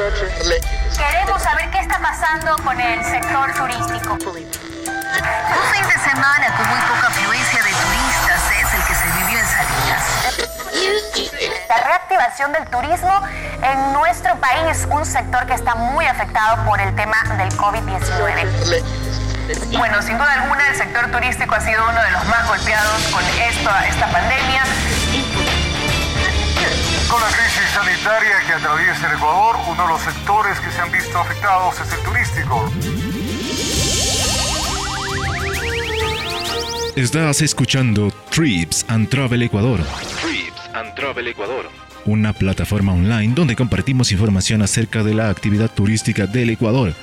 Queremos saber qué está pasando con el sector turístico. Un fin de semana con muy poca afluencia de turistas es el que se vivió en Salinas. La reactivación del turismo en nuestro país, un sector que está muy afectado por el tema del COVID-19. Bueno, sin duda alguna el sector turístico ha sido uno de los más golpeados con esta, esta pandemia. Con la crisis sanitaria que atraviesa el Ecuador, uno de los sectores que se han visto afectados es el turístico. Estás escuchando Trips and Travel Ecuador. Trips and Travel Ecuador. Una plataforma online donde compartimos información acerca de la actividad turística del Ecuador.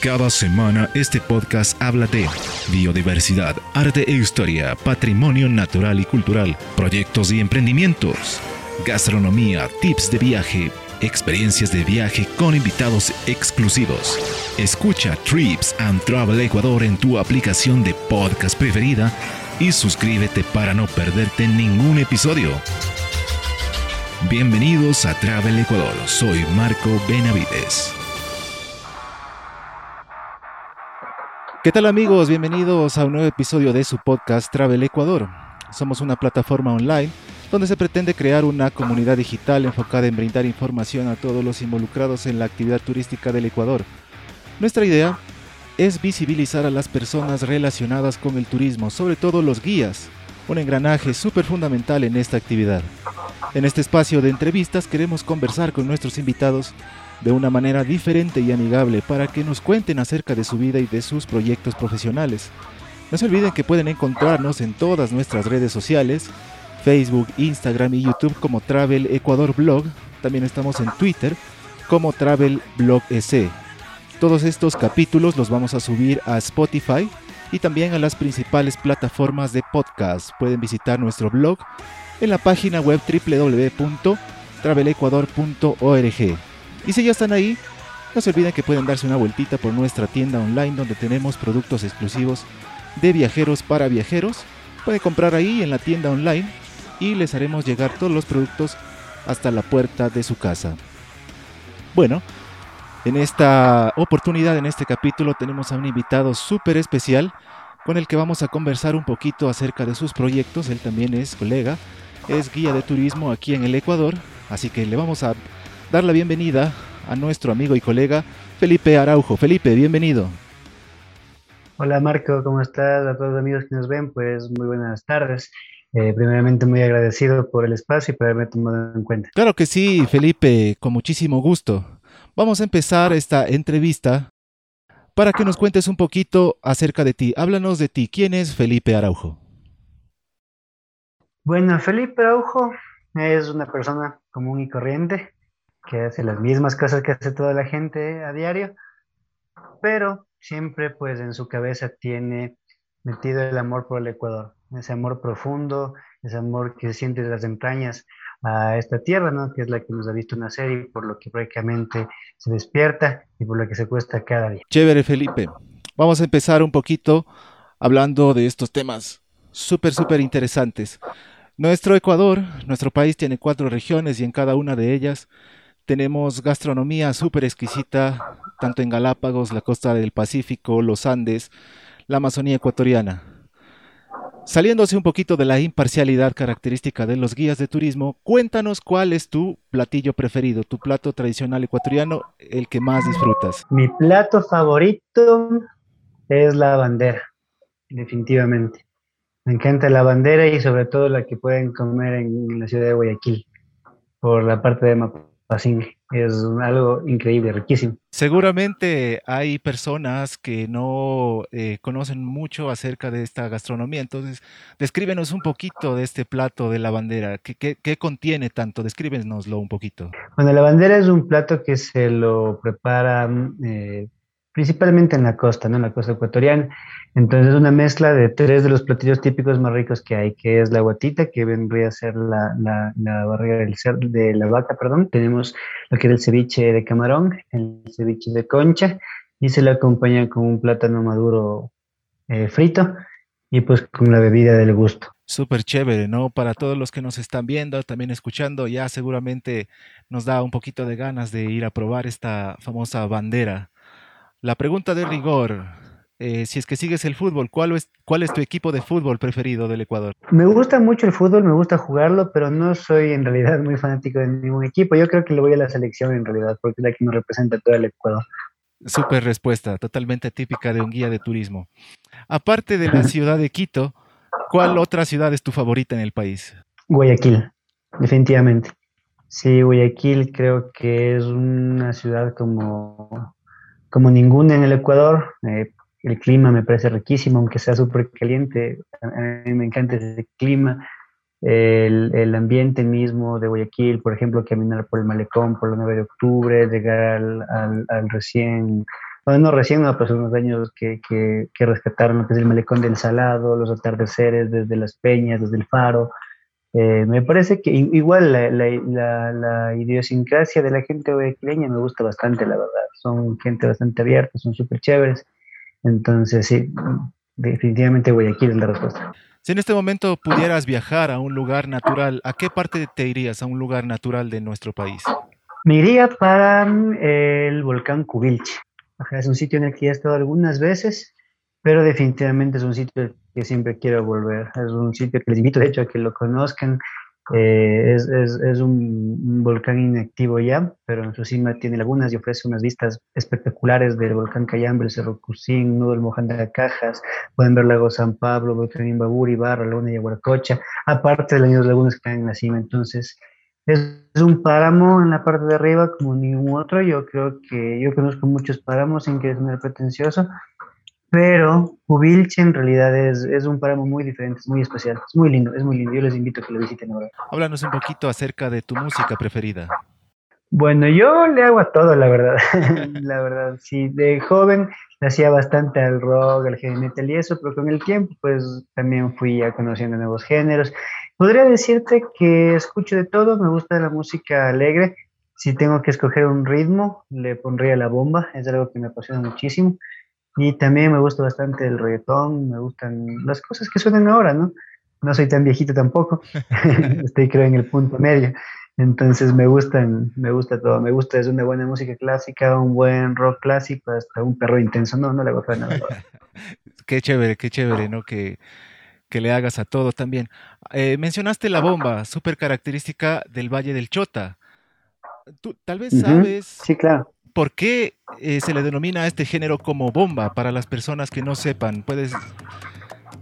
Cada semana este podcast habla de biodiversidad, arte e historia, patrimonio natural y cultural, proyectos y emprendimientos, gastronomía, tips de viaje, experiencias de viaje con invitados exclusivos. Escucha Trips and Travel Ecuador en tu aplicación de podcast preferida y suscríbete para no perderte ningún episodio. Bienvenidos a Travel Ecuador, soy Marco Benavides. ¿Qué tal amigos? Bienvenidos a un nuevo episodio de su podcast Travel Ecuador. Somos una plataforma online donde se pretende crear una comunidad digital enfocada en brindar información a todos los involucrados en la actividad turística del Ecuador. Nuestra idea es visibilizar a las personas relacionadas con el turismo, sobre todo los guías, un engranaje súper fundamental en esta actividad. En este espacio de entrevistas queremos conversar con nuestros invitados de una manera diferente y amigable para que nos cuenten acerca de su vida y de sus proyectos profesionales. No se olviden que pueden encontrarnos en todas nuestras redes sociales, Facebook, Instagram y YouTube como Travel Ecuador Blog. También estamos en Twitter como Travel Blog EC. Todos estos capítulos los vamos a subir a Spotify y también a las principales plataformas de podcast. Pueden visitar nuestro blog en la página web www.travelecuador.org. Y si ya están ahí, no se olviden que pueden darse una vueltita por nuestra tienda online donde tenemos productos exclusivos de viajeros para viajeros. Pueden comprar ahí en la tienda online y les haremos llegar todos los productos hasta la puerta de su casa. Bueno, en esta oportunidad, en este capítulo, tenemos a un invitado súper especial con el que vamos a conversar un poquito acerca de sus proyectos. Él también es colega, es guía de turismo aquí en el Ecuador, así que le vamos a dar la bienvenida a nuestro amigo y colega Felipe Araujo. Felipe, bienvenido. Hola Marco, ¿cómo estás? A todos los amigos que nos ven, pues muy buenas tardes. Eh, primeramente muy agradecido por el espacio y por haberme tomado en cuenta. Claro que sí, Felipe, con muchísimo gusto. Vamos a empezar esta entrevista para que nos cuentes un poquito acerca de ti. Háblanos de ti. ¿Quién es Felipe Araujo? Bueno, Felipe Araujo es una persona común y corriente que hace las mismas cosas que hace toda la gente a diario, pero siempre pues en su cabeza tiene metido el amor por el Ecuador, ese amor profundo, ese amor que se siente de las entrañas a esta tierra, ¿no? que es la que nos ha visto nacer y por lo que prácticamente se despierta y por lo que se cuesta cada día. Chévere, Felipe. Vamos a empezar un poquito hablando de estos temas súper, súper interesantes. Nuestro Ecuador, nuestro país tiene cuatro regiones y en cada una de ellas tenemos gastronomía súper exquisita, tanto en Galápagos, la costa del Pacífico, los Andes, la Amazonía ecuatoriana. Saliéndose un poquito de la imparcialidad característica de los guías de turismo, cuéntanos cuál es tu platillo preferido, tu plato tradicional ecuatoriano, el que más disfrutas. Mi plato favorito es la bandera, definitivamente. Me encanta la bandera y sobre todo la que pueden comer en la ciudad de Guayaquil, por la parte de Mapu Así es algo increíble, riquísimo. Seguramente hay personas que no eh, conocen mucho acerca de esta gastronomía, entonces descríbenos un poquito de este plato de la bandera. ¿Qué, qué, contiene tanto? Descríbenoslo un poquito. Bueno, la bandera es un plato que se lo prepara eh, principalmente en la costa, ¿no? En la costa ecuatoriana. Entonces, es una mezcla de tres de los platillos típicos más ricos que hay, que es la guatita, que vendría a ser la, la, barriga del de la vaca, perdón. Tenemos lo que es el ceviche de camarón, el ceviche de concha, y se le acompaña con un plátano maduro eh, frito y pues con la bebida del gusto. Súper chévere, ¿no? Para todos los que nos están viendo, también escuchando, ya seguramente nos da un poquito de ganas de ir a probar esta famosa bandera. La pregunta de rigor, eh, si es que sigues el fútbol, ¿cuál es, ¿cuál es tu equipo de fútbol preferido del Ecuador? Me gusta mucho el fútbol, me gusta jugarlo, pero no soy en realidad muy fanático de ningún equipo. Yo creo que le voy a la selección en realidad, porque es la que nos representa todo el Ecuador. Súper respuesta, totalmente típica de un guía de turismo. Aparte de la ciudad de Quito, ¿Cuál otra ciudad es tu favorita en el país? Guayaquil, definitivamente. Sí, Guayaquil creo que es una ciudad como, como ninguna en el Ecuador. Eh, el clima me parece riquísimo, aunque sea súper caliente. A mí me encanta ese clima. El, el, ambiente mismo de Guayaquil, por ejemplo, caminar por el malecón por el 9 de octubre, llegar al, al, recién bueno, recién, no, pues unos años que, que, que rescataron lo que es el malecón del Salado, los atardeceres desde las peñas, desde el faro. Eh, me parece que igual la, la, la, idiosincrasia de la gente guayaquileña me gusta bastante, la verdad. Son gente bastante abierta, son súper chéveres. Entonces, sí, definitivamente Guayaquil es la respuesta. Si en este momento pudieras viajar a un lugar natural, ¿a qué parte te irías a un lugar natural de nuestro país? Me iría para el volcán Cubilche es un sitio en el que he estado algunas veces, pero definitivamente es un sitio que siempre quiero volver. Es un sitio que les invito, de hecho, a que lo conozcan. Eh, es, es, es un, volcán inactivo ya, pero en su cima tiene lagunas y ofrece unas vistas espectaculares del volcán Cayambe, el Cerro Cusín, Nudo del Mojanda Cajas, pueden ver Lago San Pablo, volcán Imbaburi, Barra, Laguna de Yaguaracocha, aparte de las lagunas que están en la cima. Entonces, es un páramo en la parte de arriba como ningún otro. Yo creo que yo conozco muchos páramos sin que es pretencioso, pero Cubilche en realidad es, es, un páramo muy diferente, es muy especial, es muy lindo, es muy lindo. Yo les invito a que lo visiten ahora. Háblanos un poquito acerca de tu música preferida. Bueno, yo le hago a todo, la verdad. la verdad, sí, de joven le hacía bastante al rock, al heavy metal y eso, pero con el tiempo, pues también fui ya conociendo nuevos géneros. Podría decirte que escucho de todo, me gusta la música alegre. Si tengo que escoger un ritmo, le pondría la bomba, es algo que me apasiona muchísimo. Y también me gusta bastante el reggaetón, me gustan las cosas que suenan ahora, ¿no? No soy tan viejito tampoco, estoy creo en el punto medio. Entonces me gustan, me gusta todo, me gusta desde una buena música clásica, un buen rock clásico, hasta un perro intenso, no, no le gusta nada. qué chévere, qué chévere, ¿no? Que, que le hagas a todo también. Eh, mencionaste la bomba, súper característica del Valle del Chota. Tú tal vez sabes sí, claro. Por qué eh, se le denomina a este género como bomba para las personas que no sepan. ¿Puedes,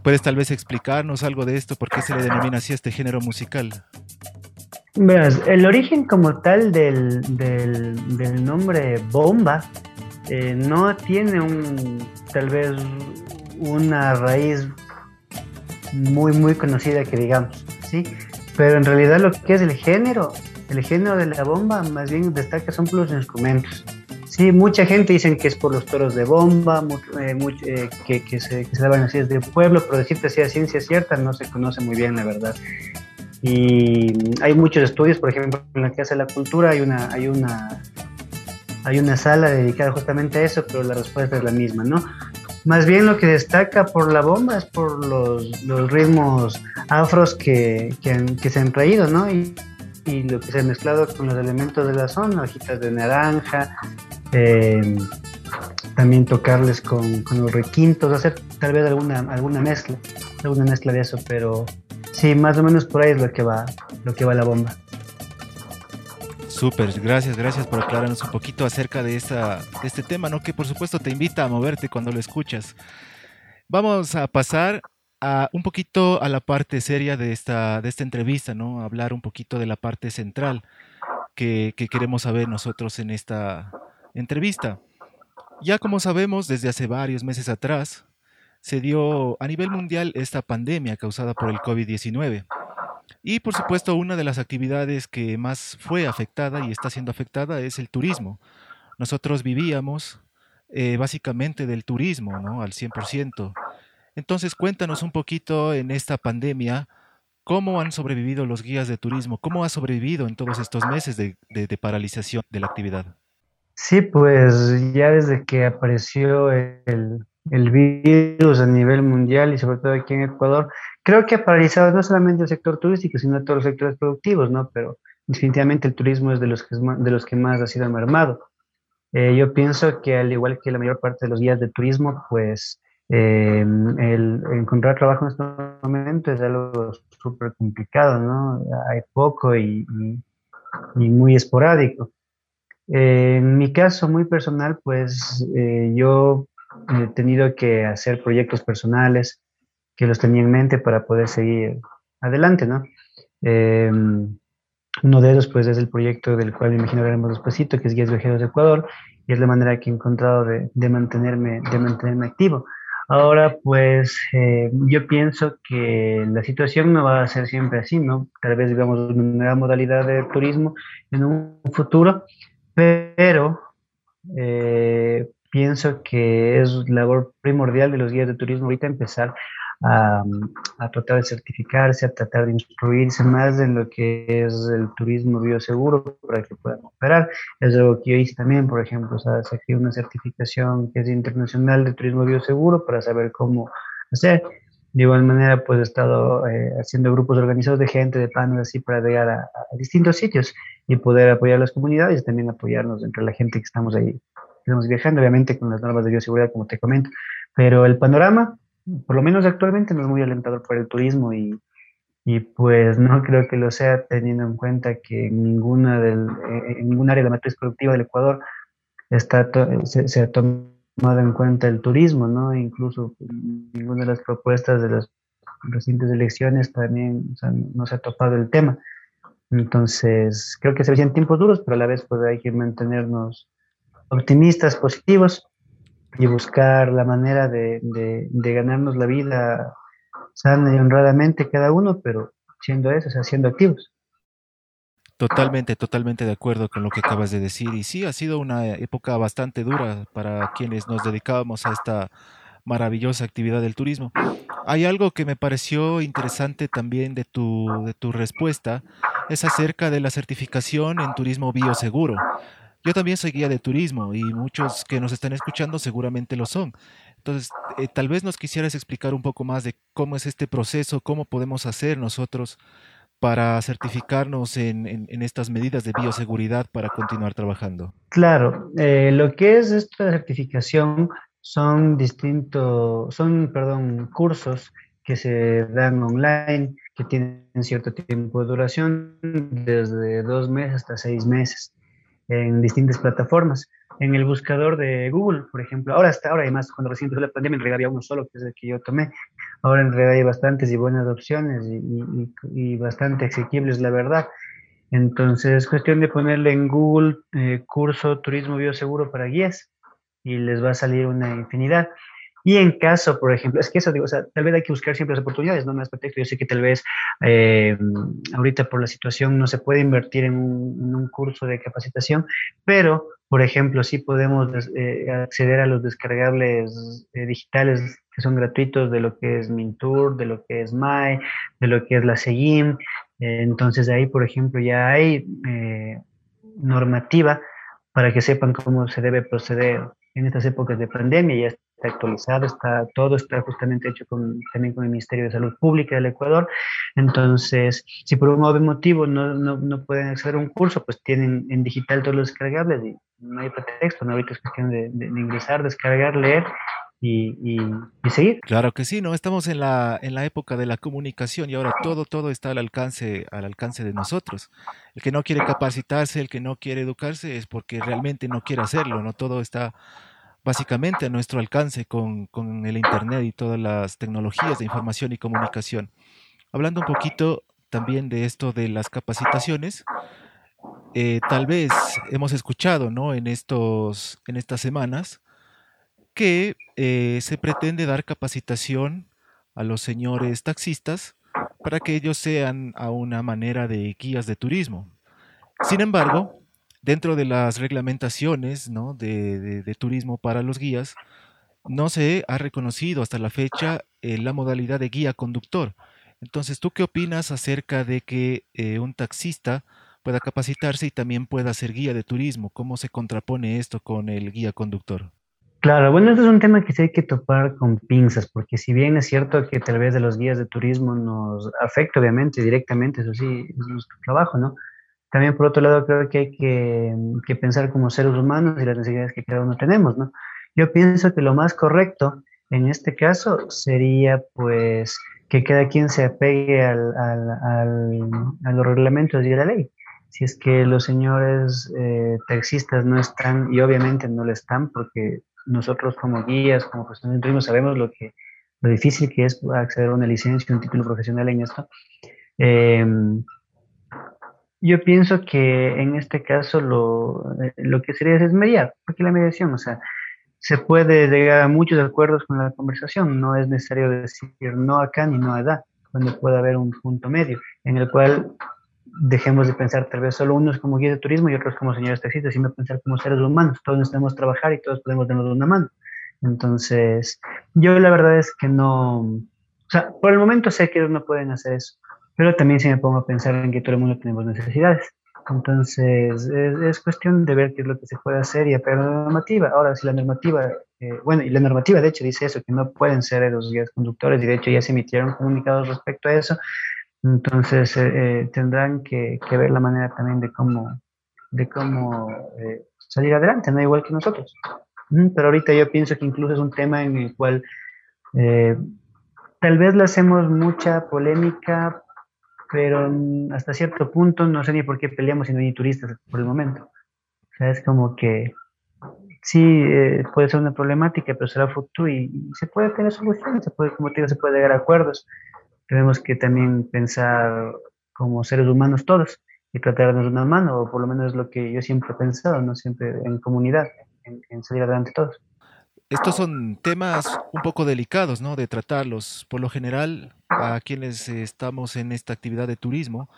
puedes tal vez explicarnos algo de esto? ¿Por qué se le denomina así a este género musical? Verás, el origen como tal del, del, nombre bomba eh, no tiene un tal vez una raíz muy muy conocida que digamos, ¿sí? Pero en realidad lo que es el género, el género de la bomba más bien destaca son los instrumentos. Sí, mucha gente dicen que es por los toros de bomba, eh, eh, que, se, que se daban así desde el pueblo, pero decirte si es ciencia cierta no se conoce muy bien, la verdad. Y hay muchos estudios, por ejemplo, en la Casa de la Cultura hay una, hay una, hay una sala dedicada justamente a eso, pero la respuesta es la misma, ¿no? Más bien lo que destaca por la bomba es por los, los ritmos afros que, que, se han traído, ¿no? Y, y, lo que se ha mezclado con los elementos de la zona, hojitas de naranja, eh, también tocarles con, con, los requintos, hacer tal vez alguna, alguna mezcla, alguna mezcla de eso, pero Sí, más o menos por ahí es lo que va, lo que va la bomba. Súper, gracias, gracias por aclararnos un poquito acerca de, esta, este tema, ¿no? Que por supuesto te invita a moverte cuando lo escuchas. Vamos a pasar a un poquito a la parte seria de esta, de esta entrevista, ¿no? hablar un poquito de la parte central que queremos saber nosotros en esta entrevista. Ya como sabemos, desde hace varios meses atrás, se dio a nivel mundial esta pandemia causada por el COVID-19. Y por supuesto, una de las actividades que más fue afectada y está siendo afectada es el turismo. Nosotros vivíamos eh, básicamente del turismo, ¿no? Al 100%. Entonces, cuéntanos un poquito en esta pandemia, ¿cómo han sobrevivido los guías de turismo? ¿Cómo ha sobrevivido en todos estos meses de, de paralización de la actividad? Sí, pues ya desde que apareció el, el virus a nivel mundial y sobre todo aquí en Ecuador, creo que ha paralizado no solamente el sector turístico, sino todos los sectores productivos, ¿no? Pero definitivamente el turismo es de los que, de los que más ha sido mermado. Eh, yo pienso que al igual que la mayor parte de los guías de turismo, pues eh, el encontrar trabajo en este momento es algo súper complicado, ¿no? Hay poco y, y, muy esporádico. Eh, en mi caso muy personal, pues yo he tenido que hacer proyectos personales que los tenía en mente para poder seguir adelante, ¿no? Uno de ellos, pues, es el proyecto del cual me imagino hablaremos despacito, que es Guías Viajeros de Ecuador, y es la manera que he encontrado de, de mantenerme, de mantenerme activo. Ahora, pues, eh, yo pienso que la situación no va a ser siempre así, ¿no? Tal vez, digamos, una nueva modalidad de turismo en un futuro, pero eh, pienso que es labor primordial de los guías de turismo ahorita empezar a, tratar de certificarse, a tratar de instruirse más en lo que es el turismo bioseguro para que puedan operar. Es algo que yo hice también, por ejemplo, sea, saqué una certificación que es internacional de turismo bioseguro para saber cómo hacer. De igual manera, pues he estado eh, haciendo grupos organizados de gente, de paneles así, para llegar a, a, distintos sitios y poder apoyar a las comunidades y también apoyarnos entre la gente que estamos ahí, estamos viajando, obviamente con las normas de bioseguridad, como te comento. Pero el panorama por lo menos actualmente no es muy alentador para el turismo y, y pues no creo que lo sea teniendo en cuenta que ninguna del, en ningún área de la matriz productiva del Ecuador está se, ha tomado en cuenta el turismo, ¿no? Incluso ninguna de las propuestas de las recientes elecciones también no se ha topado el tema. Entonces, creo que se veían tiempos duros, pero a la vez pues hay que mantenernos optimistas, positivos y buscar la manera de, ganarnos la vida sana y honradamente cada uno, pero siendo eso, o siendo activos. Totalmente, totalmente de acuerdo con lo que acabas de decir. Y sí, ha sido una época bastante dura para quienes nos dedicábamos a esta maravillosa actividad del turismo. Hay algo que me pareció interesante también de tu, de tu respuesta, es acerca de la certificación en turismo bioseguro. Yo también soy guía de turismo y muchos que nos están escuchando seguramente lo son. Entonces, eh, tal vez nos quisieras explicar un poco más de cómo es este proceso, cómo podemos hacer nosotros para certificarnos en, estas medidas de bioseguridad para continuar trabajando. Claro, eh, lo que es esta certificación son distintos, son, perdón, cursos que se dan online, que tienen cierto tiempo de duración, desde dos meses hasta seis meses en distintas plataformas. En el buscador de Google, por ejemplo, ahora hasta ahora, además, cuando recién empezó la pandemia, en realidad uno solo, que es el que yo tomé. Ahora en realidad hay bastantes y buenas opciones y, bastante asequibles, la verdad. Entonces, es cuestión de ponerle en Google eh, curso turismo bioseguro para guías y les va a salir una infinidad. Y en caso, por ejemplo, es que eso digo, o sea, tal vez hay que buscar siempre las oportunidades, no más pretexto. Yo sé que tal vez eh, ahorita por la situación no se puede invertir en un, curso de capacitación, pero, por ejemplo, sí podemos eh, acceder a los descargables eh, digitales que son gratuitos de lo que es Mintour, de lo que es MAE, de lo que es la SEGIM. entonces ahí, por ejemplo, ya hay normativa para que sepan cómo se debe proceder en estas épocas de pandemia, ya está actualizado, está, todo está justamente hecho con, también con el Ministerio de Salud Pública del Ecuador. Entonces, si por un motivo no, no, no pueden acceder a un curso, pues tienen en digital todos los descargables y no hay pretexto, ¿no? Ahorita es cuestión de, de, ingresar, descargar, leer y, y, y, seguir. Claro que sí, ¿no? Estamos en la, en la época de la comunicación y ahora todo, todo está al alcance, al alcance de nosotros. El que no quiere capacitarse, el que no quiere educarse es porque realmente no quiere hacerlo, ¿no? Todo está básicamente a nuestro alcance con, con, el Internet y todas las tecnologías de información y comunicación. Hablando un poquito también de esto de las capacitaciones, eh, tal vez hemos escuchado ¿no? en, estos, en estas semanas que eh, se pretende dar capacitación a los señores taxistas para que ellos sean a una manera de guías de turismo. Sin embargo, dentro de las reglamentaciones de, turismo para los guías, no se ha reconocido hasta la fecha eh, la modalidad de guía conductor. Entonces, ¿tú qué opinas acerca de que eh, un taxista pueda capacitarse y también pueda ser guía de turismo? ¿Cómo se contrapone esto con el guía conductor? Claro, bueno, este es un tema que sí hay que topar con pinzas, porque si bien es cierto que tal vez de los guías de turismo nos afecta, obviamente, directamente, eso sí, es nuestro trabajo, ¿no? También, por otro lado, creo que hay que, pensar como seres humanos y las necesidades que cada uno tenemos, ¿no? Yo pienso que lo más correcto en este caso sería, pues, que cada quien se apegue al, al, al, a los reglamentos y a la ley. Si es que los señores eh, taxistas no están, y obviamente no lo están, porque nosotros como guías, como profesionales de turismo, sabemos lo, que, lo difícil que es acceder a una licencia, un título profesional en esto. Eh, yo pienso que en este caso lo, eh, lo que sería es mediar, porque la mediación, o sea, se puede llegar a muchos acuerdos con la conversación, no es necesario decir no acá ni no allá, cuando puede haber un punto medio en el cual dejemos de pensar tal vez solo unos como guías de turismo y otros como señores taxistas, sino pensar como seres humanos. Todos necesitamos trabajar y todos podemos darnos una mano. Entonces, yo la verdad es que no, o sea, por el momento sé que ellos no pueden hacer eso, pero también si me pongo a pensar en que todo el mundo tenemos necesidades. Entonces, es, es cuestión de ver qué es lo que se puede hacer y apegar la normativa. Ahora, si la normativa, eh, bueno, y la normativa de hecho dice eso, que no pueden ser los guías conductores, y de hecho ya se emitieron comunicados respecto a eso, entonces eh, eh, tendrán que, que, ver la manera también de cómo, de cómo eh, salir adelante, no igual que nosotros. Pero ahorita yo pienso que incluso es un tema en el cual eh, tal vez le hacemos mucha polémica, pero hasta cierto punto no sé ni por qué peleamos si no hay turistas por el momento. O sea, es como que sí eh, puede ser una problemática, pero será futuro y, y, se puede tener soluciones, se puede, como te digo, se puede llegar a acuerdos tenemos que también pensar como seres humanos todos y tratar de una mano, o por lo menos es lo que yo siempre he pensado, ¿no? Siempre en comunidad, en, en salir adelante todos. Estos son temas un poco delicados, ¿no? De tratarlos. Por lo general, a quienes estamos en esta actividad de turismo,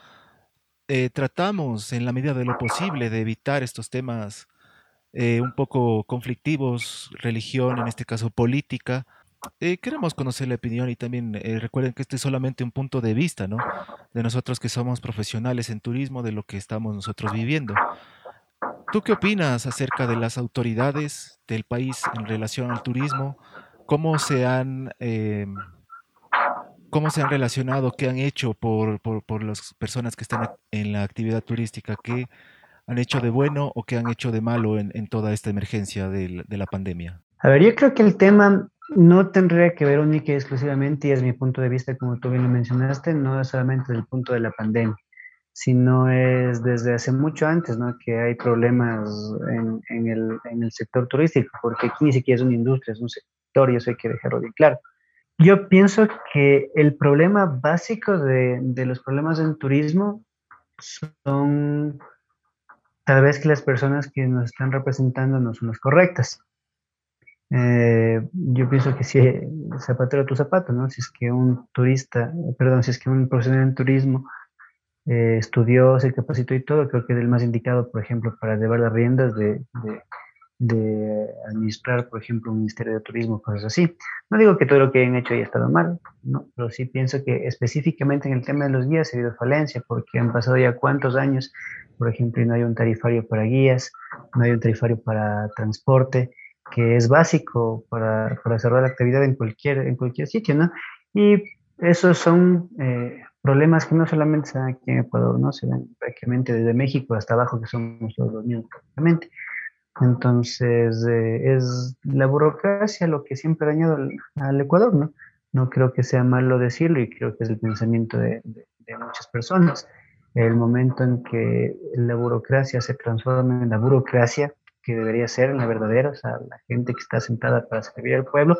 eh, tratamos en la medida de lo posible de evitar estos temas eh, un poco conflictivos, religión, en este caso política, eh, queremos conocer la opinión y también recuerden que este es solamente un punto de vista, ¿no? De nosotros que somos profesionales en turismo, de lo que estamos nosotros viviendo. ¿Tú qué opinas acerca de las autoridades del país en relación al turismo? ¿Cómo se han, eh, cómo se han relacionado? ¿Qué han hecho por, por, por las personas que están en la actividad turística? ¿Qué han hecho de bueno o qué han hecho de malo en, en toda esta emergencia de, de la pandemia? A ver, yo creo que el tema no tendría que ver única y exclusivamente, y es mi punto de vista, como tú bien lo mencionaste, no solamente del punto de la pandemia, sino es desde hace mucho antes, ¿no? Que hay problemas en, en, el, en el sector turístico, porque aquí ni siquiera es una industria, es un sector, y eso hay que dejarlo bien claro. Yo pienso que el problema básico de, de los problemas en turismo son tal vez que las personas que nos están representando no son las correctas. Eh, yo pienso que si zapatero tu zapato, ¿no? Si es que un turista, perdón, si es que un profesional en turismo eh, estudió, se capacitó y todo, creo que es el más indicado, por ejemplo, para llevar las riendas de, de, de, administrar, por ejemplo, un ministerio de turismo, cosas así. No digo que todo lo que han hecho haya estado mal, ¿no? pero sí pienso que específicamente en el tema de los guías ha habido falencia, porque han pasado ya cuántos años, por ejemplo, y no hay un tarifario para guías, no hay un tarifario para transporte, que es básico para, para cerrar la actividad en cualquier, en cualquier sitio, ¿no? Y esos son eh, problemas que no solamente se dan aquí en Ecuador, ¿no? Se dan prácticamente desde México hasta abajo, que somos todos los mismos prácticamente. Entonces, eh, es la burocracia lo que siempre ha dañado al, Ecuador, ¿no? No creo que sea malo decirlo y creo que es el pensamiento de muchas personas. El momento en que la burocracia se transforma en la burocracia, que debería ser la verdadera, o sea, la gente que está sentada para servir al pueblo,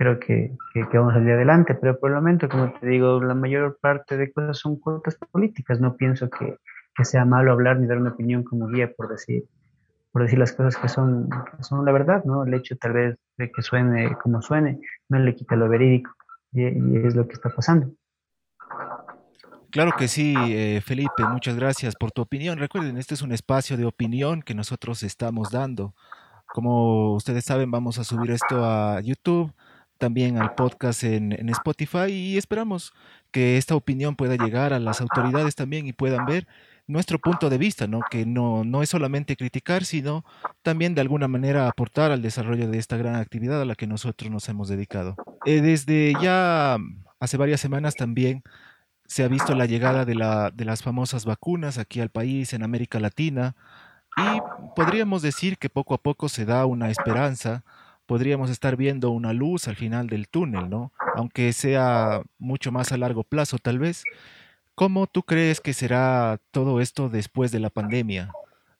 creo que, que, vamos a salir adelante, pero por el momento, como te digo, la mayor parte de cosas son cuotas políticas, no pienso que, que sea malo hablar ni dar una opinión como guía por decir, por decir las cosas que son, que son la verdad, ¿no? El hecho tal vez de que suene como suene, no le quita lo verídico, y, y es lo que está pasando. Claro que sí, eh, Felipe, muchas gracias por tu opinión. Recuerden, este es un espacio de opinión que nosotros estamos dando. Como ustedes saben, vamos a subir esto a YouTube, también al podcast en, en, Spotify y esperamos que esta opinión pueda llegar a las autoridades también y puedan ver nuestro punto de vista, ¿no? Que no, no es solamente criticar, sino también de alguna manera aportar al desarrollo de esta gran actividad a la que nosotros nos hemos dedicado. Eh, desde ya hace varias semanas también se ha visto la llegada de, la, de las famosas vacunas aquí al país, en América Latina, y podríamos decir que poco a poco se da una esperanza, podríamos estar viendo una luz al final del túnel, ¿no? Aunque sea mucho más a largo plazo tal vez. ¿Cómo tú crees que será todo esto después de la pandemia,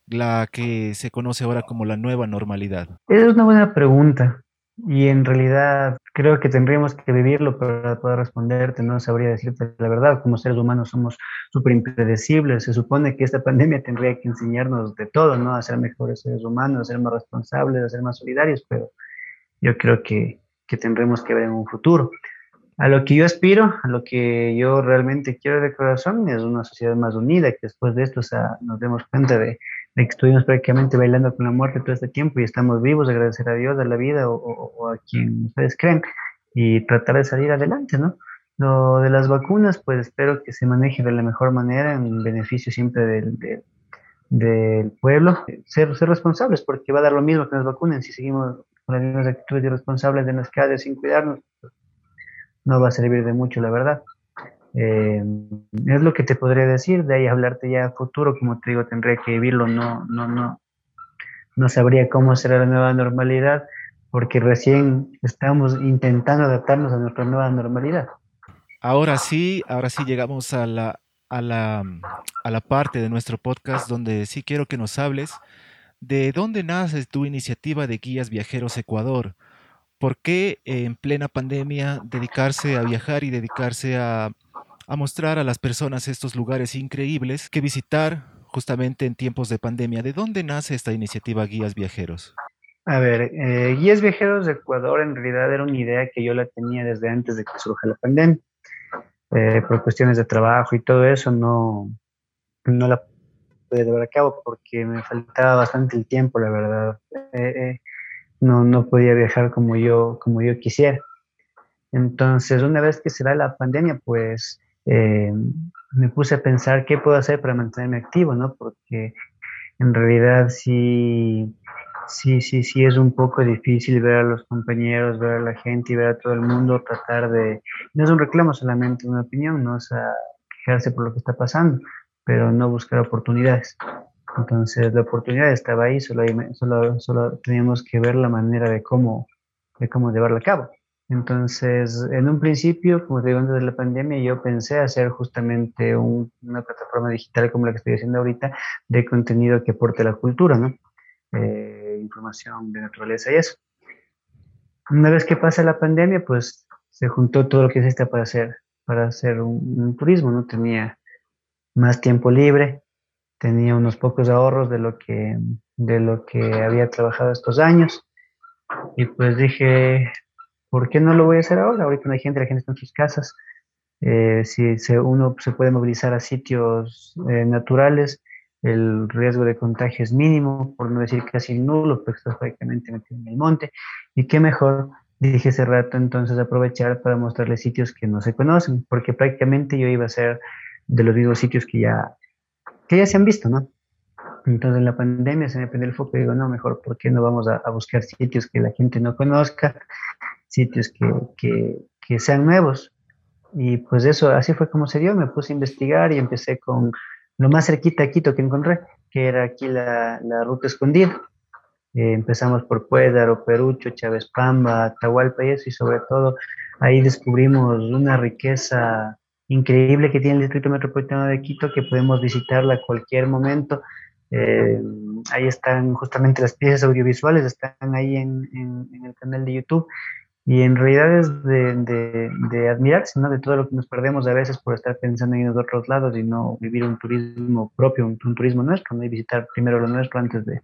la que se conoce ahora como la nueva normalidad? Esa es una buena pregunta y en realidad creo que tendríamos que vivirlo para poder responderte, no sabría decirte la verdad, como seres humanos somos súper impredecibles, se supone que esta pandemia tendría que enseñarnos de todo, ¿no? A ser mejores seres humanos, a ser más responsables, a ser más solidarios, pero yo creo que, que tendremos que ver en un futuro. A lo que yo aspiro, a lo que yo realmente quiero de corazón es una sociedad más unida, que después de esto o sea, nos demos cuenta de, de, que estuvimos prácticamente bailando con la muerte todo este tiempo y estamos vivos, agradecer a Dios, a la vida o, o, o a quien ustedes creen y tratar de salir adelante, ¿no? Lo de las vacunas, pues espero que se maneje de la mejor manera en beneficio siempre del, del, del pueblo. Ser, ser responsables, porque va a dar lo mismo que nos vacunen si seguimos con las mismas actitudes irresponsables de las calles sin cuidarnos no va a servir de mucho, la verdad. Eh, es lo que te podría decir, de ahí hablarte ya a futuro, como te digo, tendría que vivirlo, no, no, no, no sabría cómo será la nueva normalidad, porque recién estamos intentando adaptarnos a nuestra nueva normalidad. Ahora sí, ahora sí llegamos a la, a la, a la parte de nuestro podcast donde sí quiero que nos hables de dónde nace tu iniciativa de Guías Viajeros Ecuador. ¿Por qué en plena pandemia dedicarse a viajar y dedicarse a, mostrar a las personas estos lugares increíbles que visitar justamente en tiempos de pandemia? ¿De dónde nace esta iniciativa Guías Viajeros? A ver, eh, Guías Viajeros de Ecuador en realidad era una idea que yo la tenía desde antes de que surja la pandemia. Eh, por cuestiones de trabajo y todo eso no, no la pude llevar a cabo porque me faltaba bastante el tiempo, la verdad. Eh, no, no podía viajar como yo, como yo quisiera. Entonces, una vez que se da la pandemia, pues eh, me puse a pensar qué puedo hacer para mantenerme activo, ¿no? Porque en realidad sí, sí, sí, sí es un poco difícil ver a los compañeros, ver a la gente y ver a todo el mundo tratar de... No es un reclamo solamente, una opinión, no es a quejarse por lo que está pasando, pero no buscar oportunidades. Entonces la oportunidad estaba ahí, solo, solo, solo teníamos que ver la manera de cómo, de cómo llevarla a cabo. Entonces, en un principio, como te digo, antes de la pandemia, yo pensé hacer justamente un, una plataforma digital como la que estoy haciendo ahorita, de contenido que aporte la cultura, ¿no? Eh, información de naturaleza y eso. Una vez que pasa la pandemia, pues se juntó todo lo que necesita para hacer, para hacer un, un turismo, ¿no? Tenía más tiempo libre, tenía unos pocos ahorros de lo que, de lo que había trabajado estos años. Y pues dije, ¿por qué no lo voy a hacer ahora? Ahorita no hay gente, la gente está en sus casas. Eh, si uno se puede movilizar a sitios eh, naturales, el riesgo de contagio es mínimo, por no decir casi nulo, porque estás prácticamente metido en el monte. Y qué mejor, dije hace rato, entonces aprovechar para mostrarles sitios que no se conocen, porque prácticamente yo iba a ser de los mismos sitios que ya que ya se han visto, ¿no? Entonces en la pandemia se me prendió el foco y digo, no, mejor, ¿por qué no vamos a, a buscar sitios que la gente no conozca, sitios que, que, que, sean nuevos? Y pues eso, así fue como se dio, me puse a investigar y empecé con lo más cerquita a Quito que encontré, que era aquí la, la ruta escondida. Eh, empezamos por Puédaro, Perucho, Chávez Pamba, Atahualpa y eso, y sobre todo ahí descubrimos una riqueza increíble que tiene el Distrito Metropolitano de Quito, que podemos visitarla a cualquier momento. Eh, ahí están justamente las piezas audiovisuales, están ahí en, en, en el canal de YouTube. Y en realidad es de, de, de, admirarse. De todo lo que nos perdemos a veces por estar pensando en otros lados y no vivir un turismo propio, un, un turismo nuestro, ¿no? Y visitar primero lo nuestro antes de,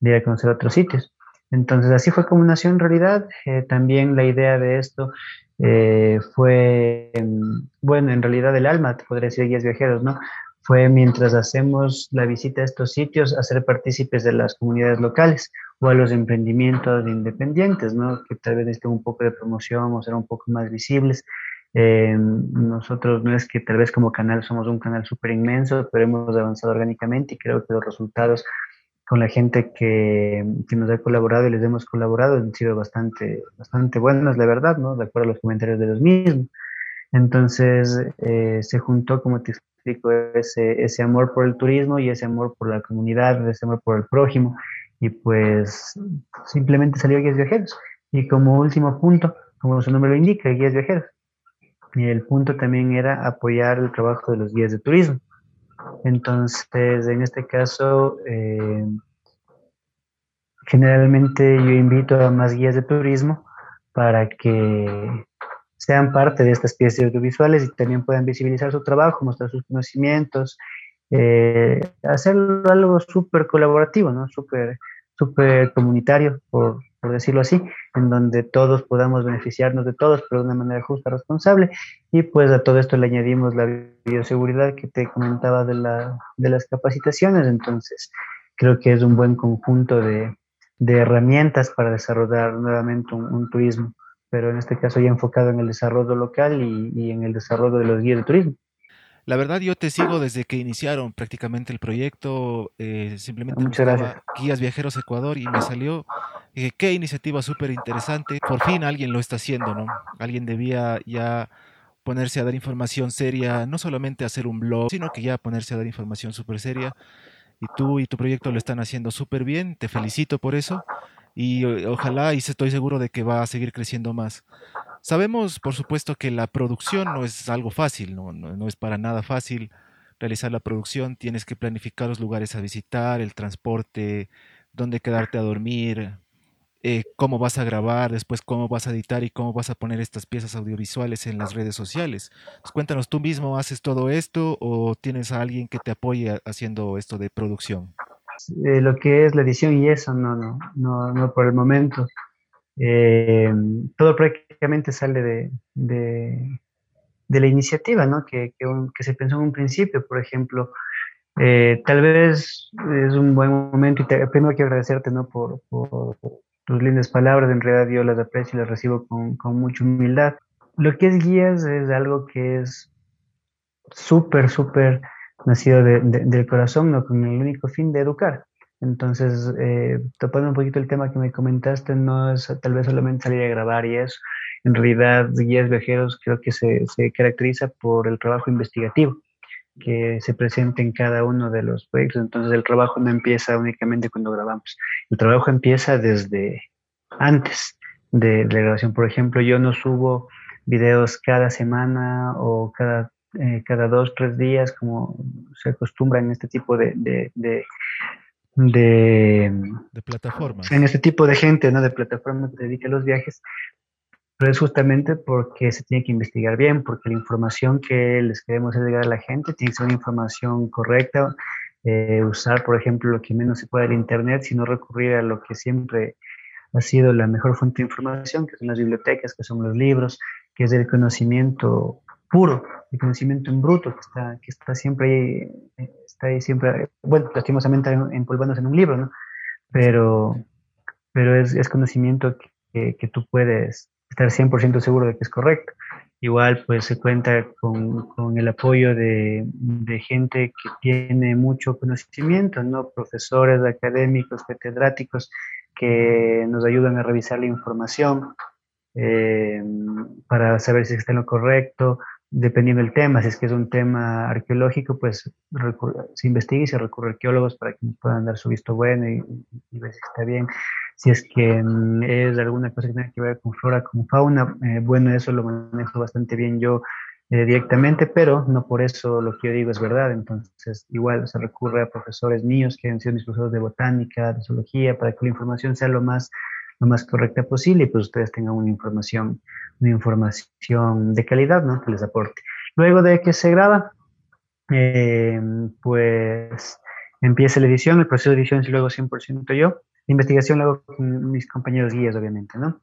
de ir a conocer otros sitios. Entonces, así fue como nació en realidad. Eh, también la idea de esto eh, fue, bueno, en realidad el alma, te podría decir guías viajeros, ¿no? Fue mientras hacemos la visita a estos sitios, hacer partícipes de las comunidades locales o a los emprendimientos independientes, ¿no? Que tal vez necesiten un poco de promoción o ser un poco más visibles. Eh, nosotros no es que tal vez como canal somos un canal súper inmenso, pero hemos avanzado orgánicamente y creo que los resultados con la gente que, que, nos ha colaborado y les hemos colaborado han sido bastante, bastante buenos, la verdad, ¿no? De acuerdo a los comentarios de los mismos. Entonces eh, se juntó, como te explico, ese, ese amor por el turismo y ese amor por la comunidad, ese amor por el prójimo, y pues simplemente salió Guías Viajeros. Y como último punto, como su nombre lo indica, Guías Viajeros. Y el punto también era apoyar el trabajo de los guías de turismo. Entonces, en este caso, eh, generalmente yo invito a más guías de turismo para que sean parte de estas piezas audiovisuales y también puedan visibilizar su trabajo, mostrar sus conocimientos, eh, hacerlo algo súper colaborativo, ¿no? Súper super comunitario, por, por, decirlo así, en donde todos podamos beneficiarnos de todos, pero de una manera justa, responsable. Y pues a todo esto le añadimos la bioseguridad que te comentaba de, la, de las capacitaciones. Entonces, creo que es un buen conjunto de, de herramientas para desarrollar nuevamente un, un turismo pero en este caso ya enfocado en el desarrollo local y, y, en el desarrollo de los guías de turismo. La verdad yo te sigo desde que iniciaron prácticamente el proyecto, eh, simplemente Muchas gracias. Guías Viajeros Ecuador y me salió, eh, qué iniciativa súper interesante, por fin alguien lo está haciendo, ¿no? Alguien debía ya ponerse a dar información seria, no solamente hacer un blog, sino que ya ponerse a dar información súper seria. Y tú y tu proyecto lo están haciendo súper bien, te felicito por eso y ojalá y estoy seguro de que va a seguir creciendo más. Sabemos, por supuesto, que la producción no es algo fácil, no, no, es para nada fácil realizar la producción, tienes que planificar los lugares a visitar, el transporte, dónde quedarte a dormir, eh, cómo vas a grabar, después cómo vas a editar y cómo vas a poner estas piezas audiovisuales en las redes sociales. Pues cuéntanos, ¿tú mismo haces todo esto o tienes a alguien que te apoye haciendo esto de producción? eh, lo que es la edición y eso, no, no, no, no por el momento. Eh, todo prácticamente sale de, de, la iniciativa, ¿no? Que, que, se pensó en un principio, por ejemplo. Tal vez es un buen momento y te, primero quiero agradecerte, ¿no? Por, tus lindas palabras, en realidad yo las aprecio y las recibo con, con mucha humildad. Lo que es guías es algo que es súper, súper nacido de, de, del corazón, no con el único fin de educar. Entonces, eh, topando un poquito el tema que me comentaste, no es tal vez solamente salir a grabar y eso. En realidad, Guías Viajeros creo que se, se caracteriza por el trabajo investigativo que se presenta en cada uno de los proyectos. Entonces, el trabajo no empieza únicamente cuando grabamos. El trabajo empieza desde antes de, de la grabación. Por ejemplo, yo no subo videos cada semana o cada eh, cada dos, tres días, como se acostumbra en este tipo de, de, de, de, de plataformas. En este tipo de gente, ¿no? De plataformas que dedica a los viajes. Pero es justamente porque se tiene que investigar bien, porque la información que les queremos llegar a la gente tiene que ser una información correcta. Eh, usar, por ejemplo, lo que menos se puede del Internet, sino recurrir a lo que siempre ha sido la mejor fuente de información, que son las bibliotecas, que son los libros, que es el conocimiento puro, el conocimiento en bruto, que está, que está siempre ahí, está ahí siempre, bueno, lastimosamente empolvándose en un libro, ¿no? Pero, pero es, es conocimiento que, que, tú puedes estar 100% seguro de que es correcto. Igual, pues se cuenta con, con el apoyo de, de, gente que tiene mucho conocimiento, ¿no? Profesores, académicos, catedráticos, que nos ayudan a revisar la información eh, para saber si está en lo correcto, dependiendo del tema, si es que es un tema arqueológico, pues se investiga y se recurre a arqueólogos para que nos puedan dar su visto bueno y, y ver si está bien. Si es que mm, es alguna cosa que tenga que ver con flora, con fauna, eh, bueno, eso lo manejo bastante bien yo eh, directamente, pero no por eso lo que yo digo es verdad. Entonces, igual se recurre a profesores míos que han sido mis profesores de botánica, de zoología, para que la información sea lo más lo más correcta posible y pues ustedes tengan una información, una información de calidad, ¿no? Que les aporte. Luego de que se graba, eh, pues empieza la edición, el proceso de edición es luego 100% yo, la investigación luego con mis compañeros guías, obviamente, ¿no?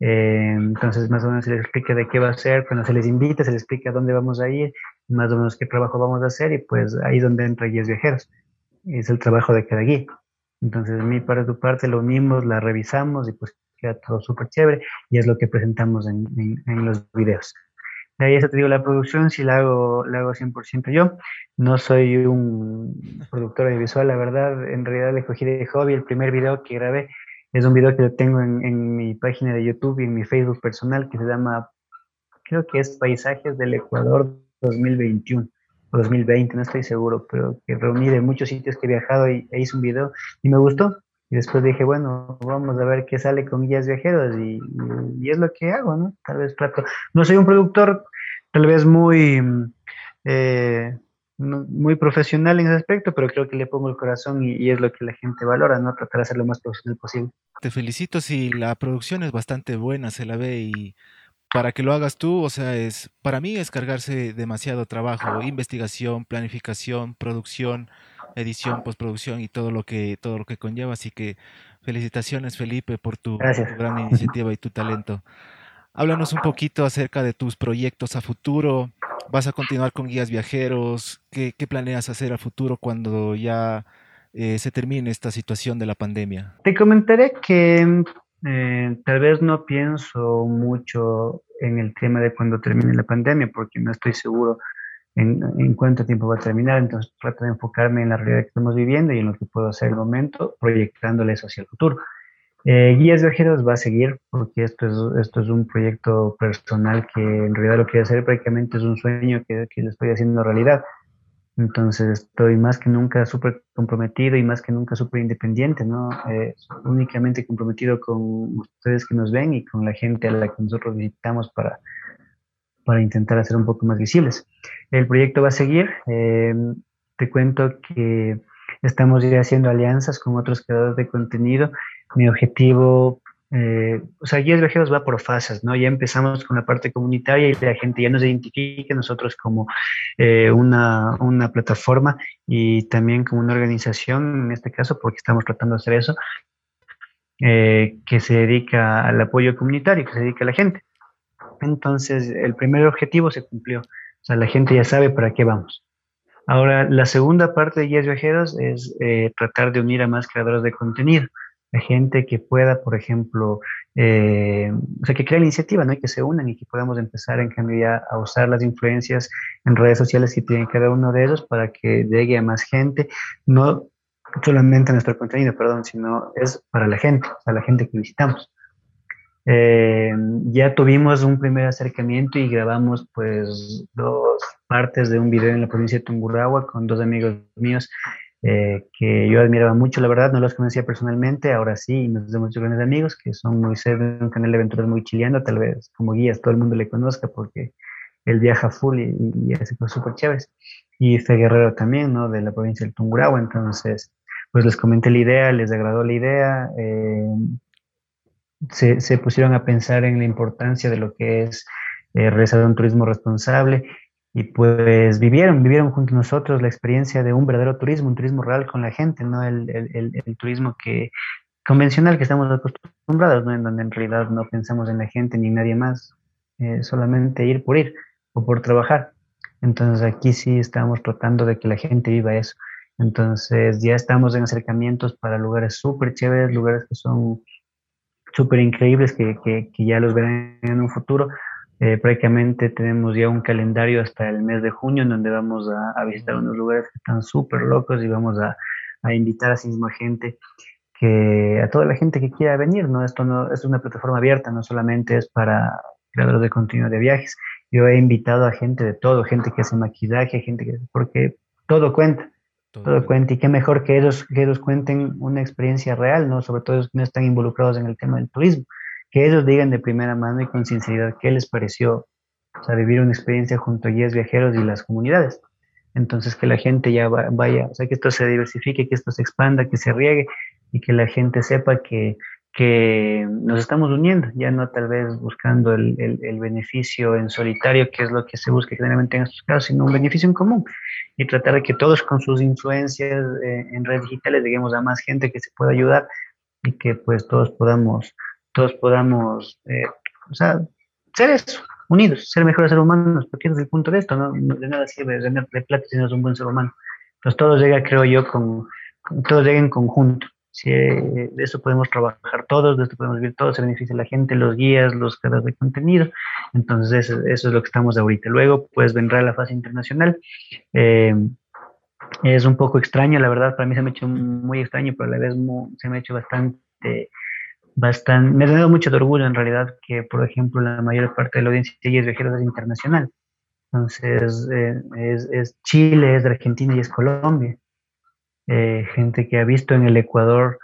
Eh, entonces, más o menos se les explica de qué va a ser, cuando se les invita, se les explica dónde vamos a ir, más o menos qué trabajo vamos a hacer, y pues ahí es donde entra guías viajeros. Es el trabajo de cada guía. Entonces, a mí para tu parte lo unimos, la revisamos y pues queda todo súper chévere y es lo que presentamos en, en, en, los videos. Ahí eso te digo, la producción sí la hago, la hago 100% yo. No soy un productor audiovisual, la verdad, en realidad le cogí de hobby. El primer video que grabé es un video que tengo en, en mi página de YouTube y en mi Facebook personal que se llama, creo que es Paisajes del Ecuador 2021 o 2020, no estoy seguro, pero que reuní de muchos sitios que he viajado y e hice un video y me gustó. Y después dije, bueno, vamos a ver qué sale con guías viajeros y, y, es lo que hago, ¿no? Tal vez trato, no soy un productor tal vez muy, eh, muy profesional en ese aspecto, pero creo que le pongo el corazón y, y, es lo que la gente valora, ¿no? Tratar de hacer lo más profesional posible. Te felicito si la producción es bastante buena, se la ve y para que lo hagas tú, o sea, es para mí es cargarse demasiado trabajo, investigación, planificación, producción, edición, postproducción y todo lo que todo lo que conlleva, así que felicitaciones Felipe por tu, tu gran iniciativa y tu talento. Háblanos un poquito acerca de tus proyectos a futuro. ¿Vas a continuar con guías viajeros? ¿Qué, qué planeas hacer a futuro cuando ya eh, se termine esta situación de la pandemia? Te comentaré que eh, tal vez no pienso mucho en el tema de cuando termine la pandemia, porque no estoy seguro en, en, cuánto tiempo va a terminar, entonces trato de enfocarme en la realidad que estamos viviendo y en lo que puedo hacer en el momento, proyectándole eso hacia el futuro. Eh, Guías Viajeros va a seguir porque esto es, esto es un proyecto personal que en realidad lo quiero hacer prácticamente es un sueño que, que lo estoy haciendo realidad. Entonces estoy más que nunca súper comprometido y más que nunca súper independiente, ¿no? Eh, únicamente comprometido con ustedes que nos ven y con la gente a la que nosotros visitamos para, para intentar hacer un poco más visibles. El proyecto va a seguir. Eh, te cuento que estamos ya haciendo alianzas con otros creadores de contenido mi objetivo, eh, o sea, Guías Viajeros va por fases, ¿no? Ya empezamos con la parte comunitaria y la gente ya nos identifica nosotros como eh, una, una, plataforma y también como una organización, en este caso, porque estamos tratando de hacer eso, que se dedica al apoyo comunitario, que se dedica a la gente. Entonces, el primer objetivo se cumplió, o sea, la gente ya sabe para qué vamos. Ahora, la segunda parte de Guías Viajeros es eh, tratar de unir a más creadores de contenido la gente que pueda, por ejemplo, eh, o sea, que crea la iniciativa, ¿no? Y que se unan y que podamos empezar en cambio a usar las influencias en redes sociales que tienen cada uno de ellos para que llegue a más gente, no solamente a nuestro contenido, perdón, sino es para la gente, a la gente que visitamos. Eh, ya tuvimos un primer acercamiento y grabamos pues dos partes de un video en la provincia de Tungurahua con dos amigos míos eh, que yo admiraba mucho, la verdad, no los conocía personalmente, ahora sí, nos hacemos muchos grandes amigos, que son Moisés de un canal de aventuras muy chileano, tal vez como guías todo el mundo le conozca porque él viaja full y, y hace cosas súper chéveres. Y Fe Guerrero también, ¿no? De la provincia del Tungurahua, entonces, pues les comenté la idea, les agradó la idea, eh, se, pusieron a pensar en la importancia de lo que es eh, realizar un turismo responsable y pues vivieron, vivieron junto a nosotros la experiencia de un verdadero turismo, un turismo real con la gente, no el, el, el, turismo que convencional que estamos acostumbrados, ¿no? en donde en realidad no pensamos en la gente ni nadie más, eh, solamente ir por ir o por trabajar. Entonces aquí sí estamos tratando de que la gente viva eso. Entonces ya estamos en acercamientos para lugares súper chéveres, lugares que son súper increíbles, que, que, que ya los verán en un futuro eh, prácticamente tenemos ya un calendario hasta el mes de junio en donde vamos a, visitar unos lugares que están súper locos y vamos a, a, invitar a sí misma gente que a toda la gente que quiera venir, ¿no? Esto no es una plataforma abierta, no solamente es para creadores de contenido de viajes. Yo he invitado a gente de todo, gente que hace maquillaje, gente que porque todo cuenta. Todo, todo cuenta y qué mejor que ellos que ellos cuenten una experiencia real, ¿no? Sobre todo que no están involucrados en el tema del turismo que ellos digan de primera mano y con sinceridad qué les pareció, o sea, vivir una experiencia junto a guías viajeros y las comunidades. Entonces, que la gente ya vaya, o sea, que esto se diversifique, que esto se expanda, que se riegue y que la gente sepa que, que nos estamos uniendo, ya no tal vez buscando el, el, el, beneficio en solitario, que es lo que se busca generalmente en estos casos, sino un beneficio en común y tratar de que todos con sus influencias eh, en redes digitales lleguemos a más gente que se pueda ayudar y que pues todos podamos todos podamos, eh, o sea, ser eso, unidos, ser mejores seres humanos, porque es el punto de esto, ¿no? de nada sirve tener plata si no es un buen ser humano. Entonces todo llega, creo yo, con, con todo en conjunto. Si, de eso podemos trabajar todos, de esto podemos vivir todos, se beneficia la gente, los guías, los creadores de contenido. Entonces, eso, es lo que estamos ahorita. Luego, pues vendrá la fase internacional. Eh, es un poco extraño, la verdad, para mí se me ha hecho muy extraño, pero a la vez se me ha hecho bastante, bastante, me ha dado mucho de orgullo en realidad que, por ejemplo, la mayor parte de la audiencia de viajeros es internacional. Entonces, eh, es, es, Chile, es Argentina y es Colombia. Eh, gente que ha visto en el Ecuador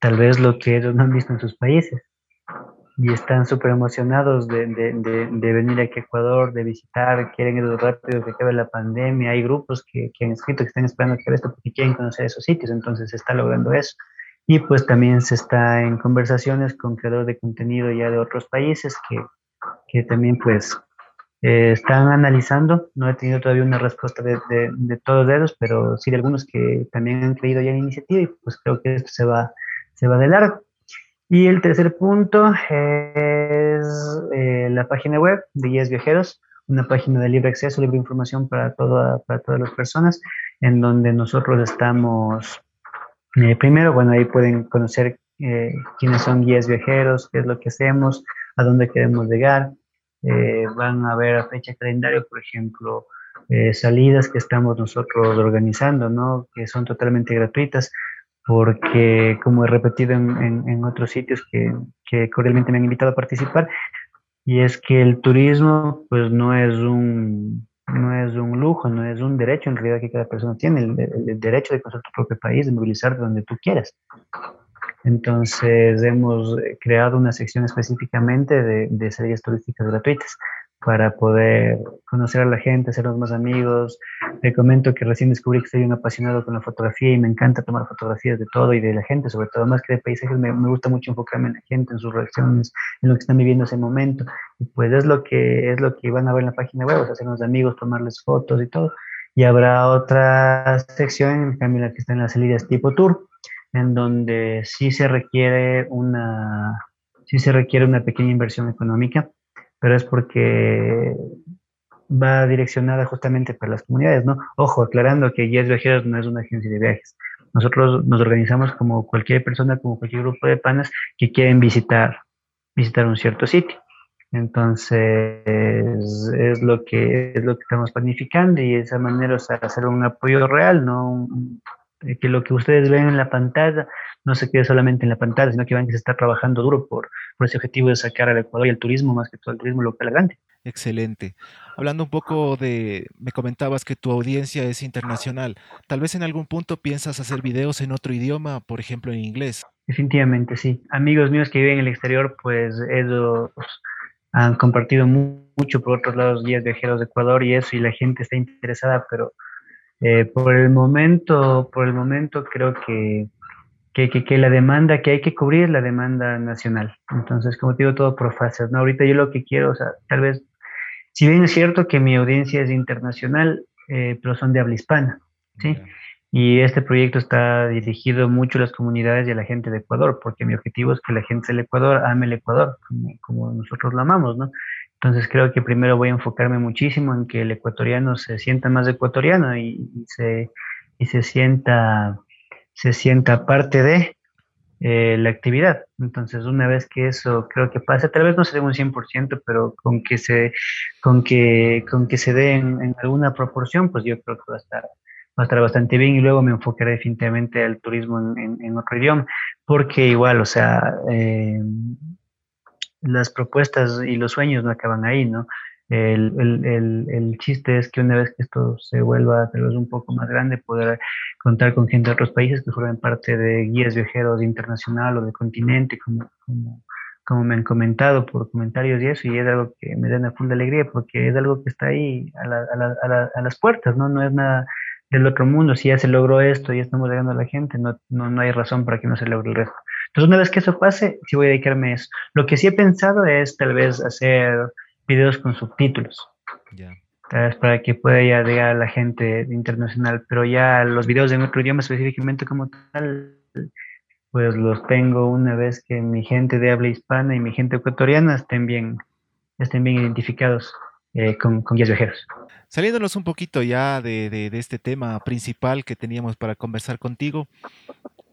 tal vez lo que ellos no han visto en sus países. Y están súper emocionados de, de, venir aquí a Ecuador, de visitar, quieren ir rápido que acabe la pandemia. Hay grupos que, que han escrito que están esperando que esto porque quieren conocer esos sitios, entonces se está logrando eso. Y pues también se está en conversaciones con creadores de contenido ya de otros países que, que también pues eh, están analizando, no he tenido todavía una respuesta de, de, todos ellos, pero sí de algunos que también han creído ya en la iniciativa y pues creo que esto se va, se va de largo. Y el tercer punto es eh, la página web de Guías Viajeros, una página de libre acceso, libre información para, toda, para todas las personas, en donde nosotros estamos, eh, primero, bueno, ahí pueden conocer quiénes son guías viajeros, qué es lo que hacemos, a dónde queremos llegar, eh, van a ver a fecha calendario, por ejemplo, eh, salidas que estamos nosotros organizando, ¿no? Que son totalmente gratuitas, porque como he repetido en, en, otros sitios que, que, cordialmente me han invitado a participar, y es que el turismo pues no es un no es un lujo, no es un derecho en realidad que cada persona tiene, el, el derecho de conocer tu propio país, de movilizarte donde tú quieras. Entonces hemos eh, creado una sección específicamente de, de series turísticas gratuitas para poder conocer a la gente, hacernos más amigos. Te comento que recién descubrí que soy un apasionado con la fotografía y me encanta tomar fotografías de todo y de la gente, sobre todo más que de paisajes, me, gusta mucho enfocarme en la gente, en sus reacciones, en lo que están viviendo ese momento. Y pues es lo que es lo que van a ver en la página web, o sea, hacernos amigos, tomarles fotos y todo. Y habrá otra sección, en cambio, la que está en las salidas tipo tour, en donde sí se requiere una, sí se requiere una pequeña inversión económica, pero es porque va direccionada justamente para las comunidades, ¿no? Ojo, aclarando que Guías Viajeros no es una agencia de viajes. Nosotros nos organizamos como cualquier persona, como cualquier grupo de panas que quieren visitar, visitar un cierto sitio. Entonces, es lo que es lo que estamos planificando y de esa manera o sea, hacer un apoyo real, no un, que lo que ustedes ven en la pantalla no se quede solamente en la pantalla, sino que vean que se está trabajando duro por, por ese objetivo de sacar al Ecuador y el turismo, más que todo el turismo local grande. Excelente. Hablando un poco de, me comentabas que tu audiencia es internacional. Tal vez en algún punto piensas hacer videos en otro idioma, por ejemplo en inglés. Definitivamente, sí. Amigos míos que viven en el exterior, pues ellos han compartido mucho por otros lados guías viajeros de Ecuador y eso, y la gente está interesada, pero eh, por el momento, por el momento creo que, que, que, la demanda que hay que cubrir es la demanda nacional. Entonces, como te digo, todo por fases. ¿no? Ahorita yo lo que quiero, o sea, tal vez, si bien es cierto que mi audiencia es internacional, eh, pero son de habla hispana, ¿sí? Y este proyecto está dirigido mucho a las comunidades y a la gente de Ecuador, porque mi objetivo es que la gente del Ecuador ame el Ecuador, como, como nosotros lo amamos, ¿no? Entonces creo que primero voy a enfocarme muchísimo en que el ecuatoriano se sienta más ecuatoriano y, se, y se, sienta, se sienta parte de eh, la actividad. Entonces una vez que eso creo que pasa, tal vez no sea un 100%, pero con que se, con que, con que se dé en, alguna proporción, pues yo creo que va a estar va a estar bastante bien y luego me enfocaré definitivamente al turismo en, en, otro idioma, porque igual, o sea, eh, las propuestas y los sueños no acaban ahí, ¿no? El, el, el, chiste es que una vez que esto se vuelva tal vez un poco más grande, poder contar con gente de otros países que formen parte de guías viajeros internacional o de continente, como, como, me han comentado por comentarios y eso, y es algo que me da una funda alegría porque es algo que está ahí a, la, a, la, a, las puertas, ¿no? No es nada del otro mundo. Si ya se logró esto y estamos llegando a la gente, no, no, no hay razón para que no se logre el resto. Entonces, una vez que eso pase, sí voy a dedicarme a eso. Lo que sí he pensado es tal vez hacer videos con subtítulos. Tal vez para que pueda ya llegar a la gente internacional, pero ya los videos en otro idioma específicamente como tal, pues los tengo una vez que mi gente de habla hispana y mi gente ecuatoriana estén bien, estén bien identificados eh, con, con guías viajeros. Saliéndonos un poquito ya de, de, de, este tema principal que teníamos para conversar contigo,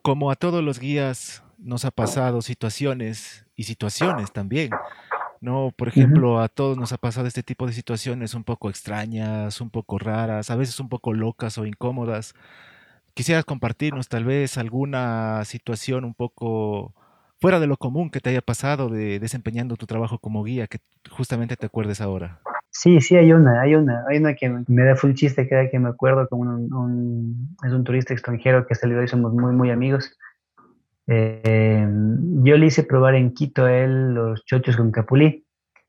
como a todos los guías nos ha pasado situaciones y situaciones también, ¿no? Por ejemplo, a todos nos ha pasado este tipo de situaciones un poco extrañas, un poco raras, a veces un poco locas o incómodas. Quisieras compartirnos tal vez alguna situación un poco fuera de lo común que te haya pasado de desempeñando tu trabajo como guía, que justamente te acuerdes ahora. Sí, sí, hay una, hay una, hay una que me da full chiste cada que me acuerdo, como un, es un turista extranjero que ha salido y somos muy, muy amigos. Eh, yo le hice probar en Quito a él los chochos con capulí.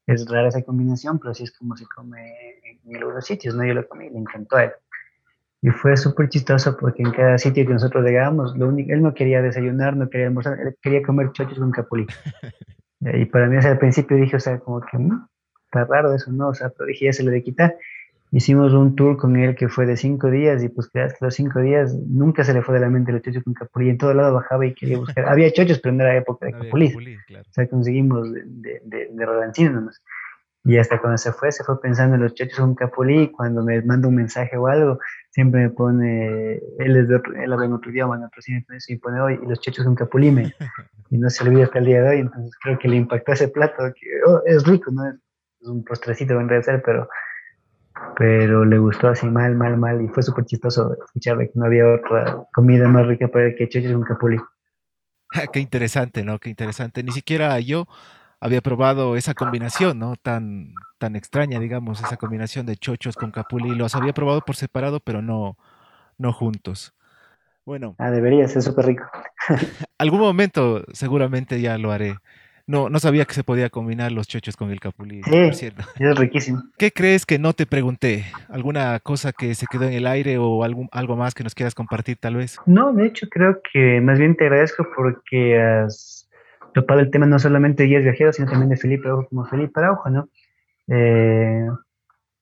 Es rara esa combinación, pero así es como se come en algunos sitios, ¿no? Yo lo comí, le encantó a él. Y fue súper chistoso porque en cada sitio que nosotros llegábamos, lo único, él no quería desayunar, no quería almorzar, él quería comer chochos con capulí. y para mí, al principio dije, o sea, como que mm, está raro eso, ¿no? O sea, pero dije, ya se lo de quitar. Hicimos un tour con él que fue de cinco días y pues que hasta los cinco días nunca se le fue de la mente los chochos con capulí. En todo lado bajaba y quería buscar. Había chochos, pero no era época de capulí. O sea, conseguimos de, de, de, de nomás. Y hasta cuando se fue, se fue pensando en los chochos con capulí. Cuando me manda un mensaje o algo, siempre me pone, él, es de otro, él habla en otro idioma, en otro cine, y pone hoy, y los chochos con capulí. Me, y no se olvida hasta el día de hoy. Entonces creo que le impactó ese plato, que oh, es rico, ¿no? Es un postrecito en realidad, pero, pero le gustó así mal, mal, mal. Y fue súper chistoso escucharle que no había otra comida más rica para el que chochos con capulí. Qué interesante, ¿no? Qué interesante. Ni siquiera yo había probado esa combinación, ¿no? Tan, tan extraña, digamos, esa combinación de chochos con capuli. Los había probado por separado, pero no, no juntos. Bueno. Ah, debería ser súper rico. algún momento seguramente ya lo haré. No, no sabía que se podía combinar los chochos con el capulí. Sí, cierto. es riquísimo. ¿Qué crees que no te pregunté? ¿Alguna cosa que se quedó en el aire o algún, algo más que nos quieras compartir tal vez? No, de hecho creo que más bien te agradezco porque has topado el tema no solamente de guías viajeros, sino también de Felipe Araujo como Felipe Araujo, ¿no? Eh,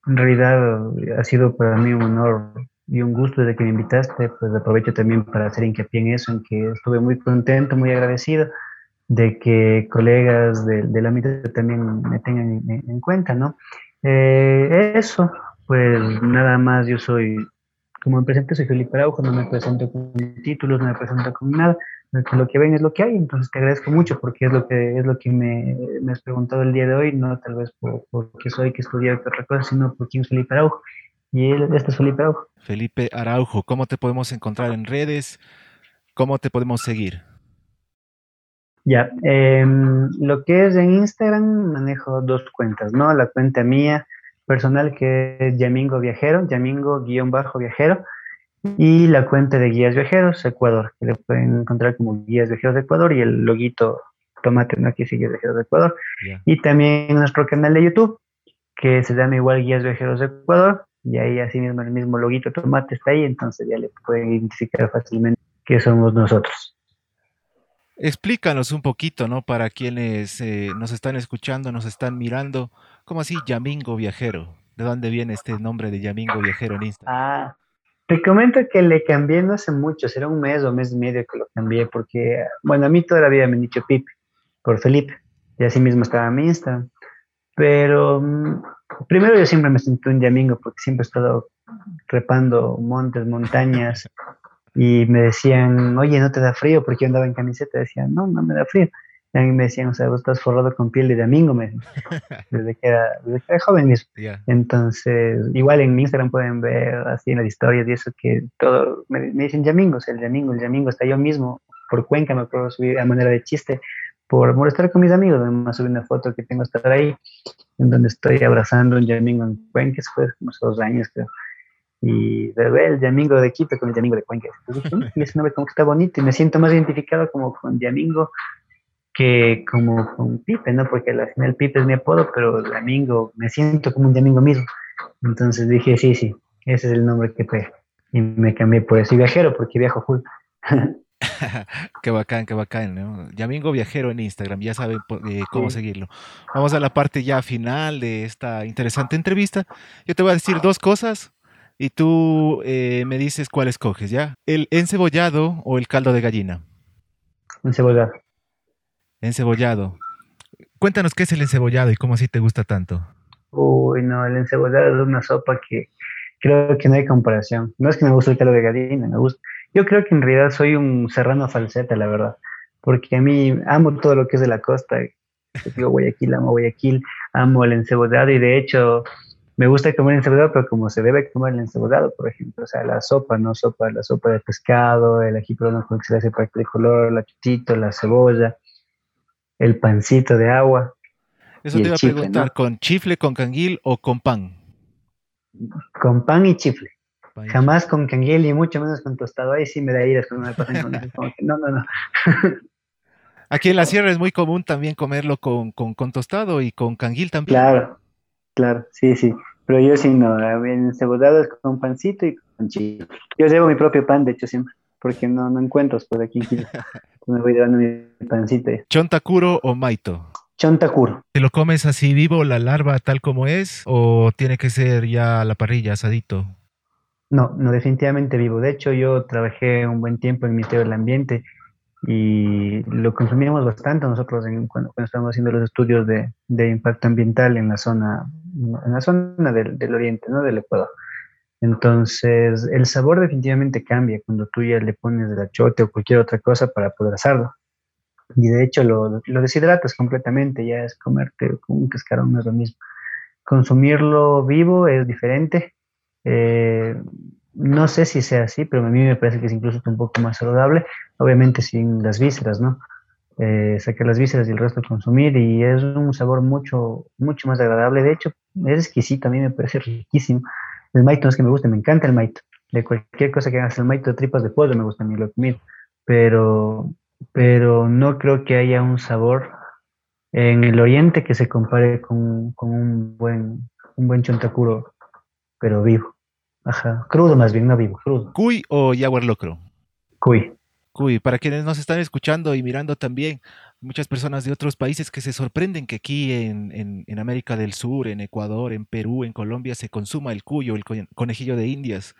en realidad ha sido para mí un honor y un gusto desde que me invitaste, pues aprovecho también para hacer hincapié en eso, en que estuve muy contento, muy agradecido de que colegas del ámbito también me tengan en, cuenta, ¿no? Eh, eso, pues nada más, yo soy, como me presento, soy Felipe Araujo, no me presento con títulos, no me presento con nada, lo que ven es lo que hay, entonces te agradezco mucho porque es lo que es lo que me, me has preguntado el día de hoy, no tal vez por, qué soy que estudiar otra cosa, sino por quién es Felipe Araujo. Y él, este es Felipe Araujo. Felipe Araujo, ¿cómo te podemos encontrar en redes? ¿Cómo te podemos seguir? Ya, em, lo que es en Instagram manejo dos cuentas, ¿no? La cuenta mía personal que es Yamingo Viajero, Yamingo-Viajero, y la cuenta de Guías Viajeros Ecuador, que le pueden encontrar como Guías Viajeros de Ecuador y el loguito tomate, ¿no? Aquí sigue Viajeros de Ecuador. Y también nuestro canal de YouTube, que se llama igual Guías Viajeros de Ecuador, y ahí así mismo el mismo loguito tomate está ahí, entonces ya le pueden identificar fácilmente que somos nosotros. Explícanos un poquito, ¿no? Para quienes eh, nos están escuchando, nos están mirando, ¿cómo así Yamingo Viajero? ¿De dónde viene este nombre de Yamingo Viajero en Instagram? Ah, te comento que le cambié no hace mucho, será un mes o mes y medio que lo cambié, porque, bueno, a mí toda la vida me han dicho Pipe, por Felipe, y así mismo estaba mi Instagram. Pero mm, primero yo siempre me sentí un yamingo, porque siempre he estado trepando montes, montañas, y me decían, oye, ¿no te da frío? Porque yo andaba en camiseta, decían, no, no me da frío. Y a mí me decían, o sea, vos estás forrado con piel de domingo, me desde que era, desde que era joven mismo. Entonces, igual en mi Instagram pueden ver así en las historias y eso que todo, me, dicen Yamingo, o sea, el Yamingo, el Yamingo, está yo mismo, por Cuenca me puedo subir a manera de chiste, por molestar con mis amigos, me subí una foto que tengo estar ahí, en donde estoy abrazando un Yamingo en Cuenca, fue como hace dos años creo. Y bebé el Yamingo de Quito con el Yamingo de Cuenca. Entonces, ese nombre como que está bonito y me siento más identificado como con Yamingo que como con Pipe, ¿no? Porque al final Pipe es mi apodo, pero Domingo, me siento como un Domingo mismo. Entonces dije, sí, sí, ese es el nombre que pega. Y me cambié por eso. Y viajero, porque viajo full. qué bacán, qué bacán, ¿no? Yamingo Viajero en Instagram, ya saben eh, cómo seguirlo. Vamos a la parte ya final de esta interesante entrevista. Yo te voy a decir dos cosas y tú eh, me dices cuál escoges, ¿ya? ¿El encebollado o el caldo de gallina? Encebollado. Encebollado. Cuéntanos qué es el encebollado y cómo así te gusta tanto. Uy, no, el encebollado es una sopa que creo que no hay comparación. No es que me guste el caldo de gallina, me gusta. Yo creo que en realidad soy un serrano falseta, la verdad, porque a mí amo todo lo que es de la costa. Yo Guayaquil, amo Guayaquil, amo el encebodado y de hecho me gusta comer encebodado, pero como se debe comer el encebodado, por ejemplo, o sea, la sopa, ¿no? Sopa, la sopa de pescado, el ají peruano con que se le hace para de color, la chutito, la cebolla, el pancito de agua. Eso te iba a preguntar, ¿con chifle, con canguil o con pan? Con pan y chifle. Jamás con canguil y mucho menos con tostado. Ahí sí me da iras cuando me pasan con eso. no, no, no. Aquí en la sierra es muy común también comerlo con, con, con tostado y con canguil también. Claro, claro, sí, sí. Pero yo sí no, en cebodado es con pancito y con chile. Yo llevo mi propio pan, de hecho, siempre, porque no, no encuentro por aquí. me voy dando mi pancito. ¿Chontakuro o maito? Chontakuro. ¿Te lo comes así vivo, la larva tal como es, o tiene que ser ya a la parrilla, asadito? No, no, definitivamente vivo. De hecho, yo trabajé un buen tiempo en Ministerio del Ambiente y lo consumíamos bastante nosotros cuando, estábamos haciendo los estudios de, de, impacto ambiental en la zona, en la zona del, del, oriente, ¿no? Del Ecuador. Entonces, el sabor definitivamente cambia cuando tú ya le pones el achote o cualquier otra cosa para poder asarlo. Y de hecho lo, lo deshidratas completamente, ya es comerte un cascarón, no es lo mismo. Consumirlo vivo es diferente. Eh, no sé si sea así, pero a mí me parece que es incluso un poco más saludable, obviamente sin las vísceras, ¿no? Eh, sacar las vísceras y el resto consumir y es un sabor mucho, mucho más agradable. De hecho, es exquisito, a mí me parece riquísimo. El maito no es que me guste, me encanta el maito. De cualquier cosa que hagas el maito, tripas de pollo me gusta a mí, lo. Pero, pero no creo que haya un sabor en el oriente que se compare con, con un buen, un buen chontacuro, pero vivo. Ajá, crudo más bien, no vivo, crudo. ¿Cuy o jaguar locro? Cuy. Cuy, para quienes nos están escuchando y mirando también, muchas personas de otros países que se sorprenden que aquí en, en, América del Sur, en Ecuador, en Perú, en Colombia se consuma el cuyo, el conejillo de Indias,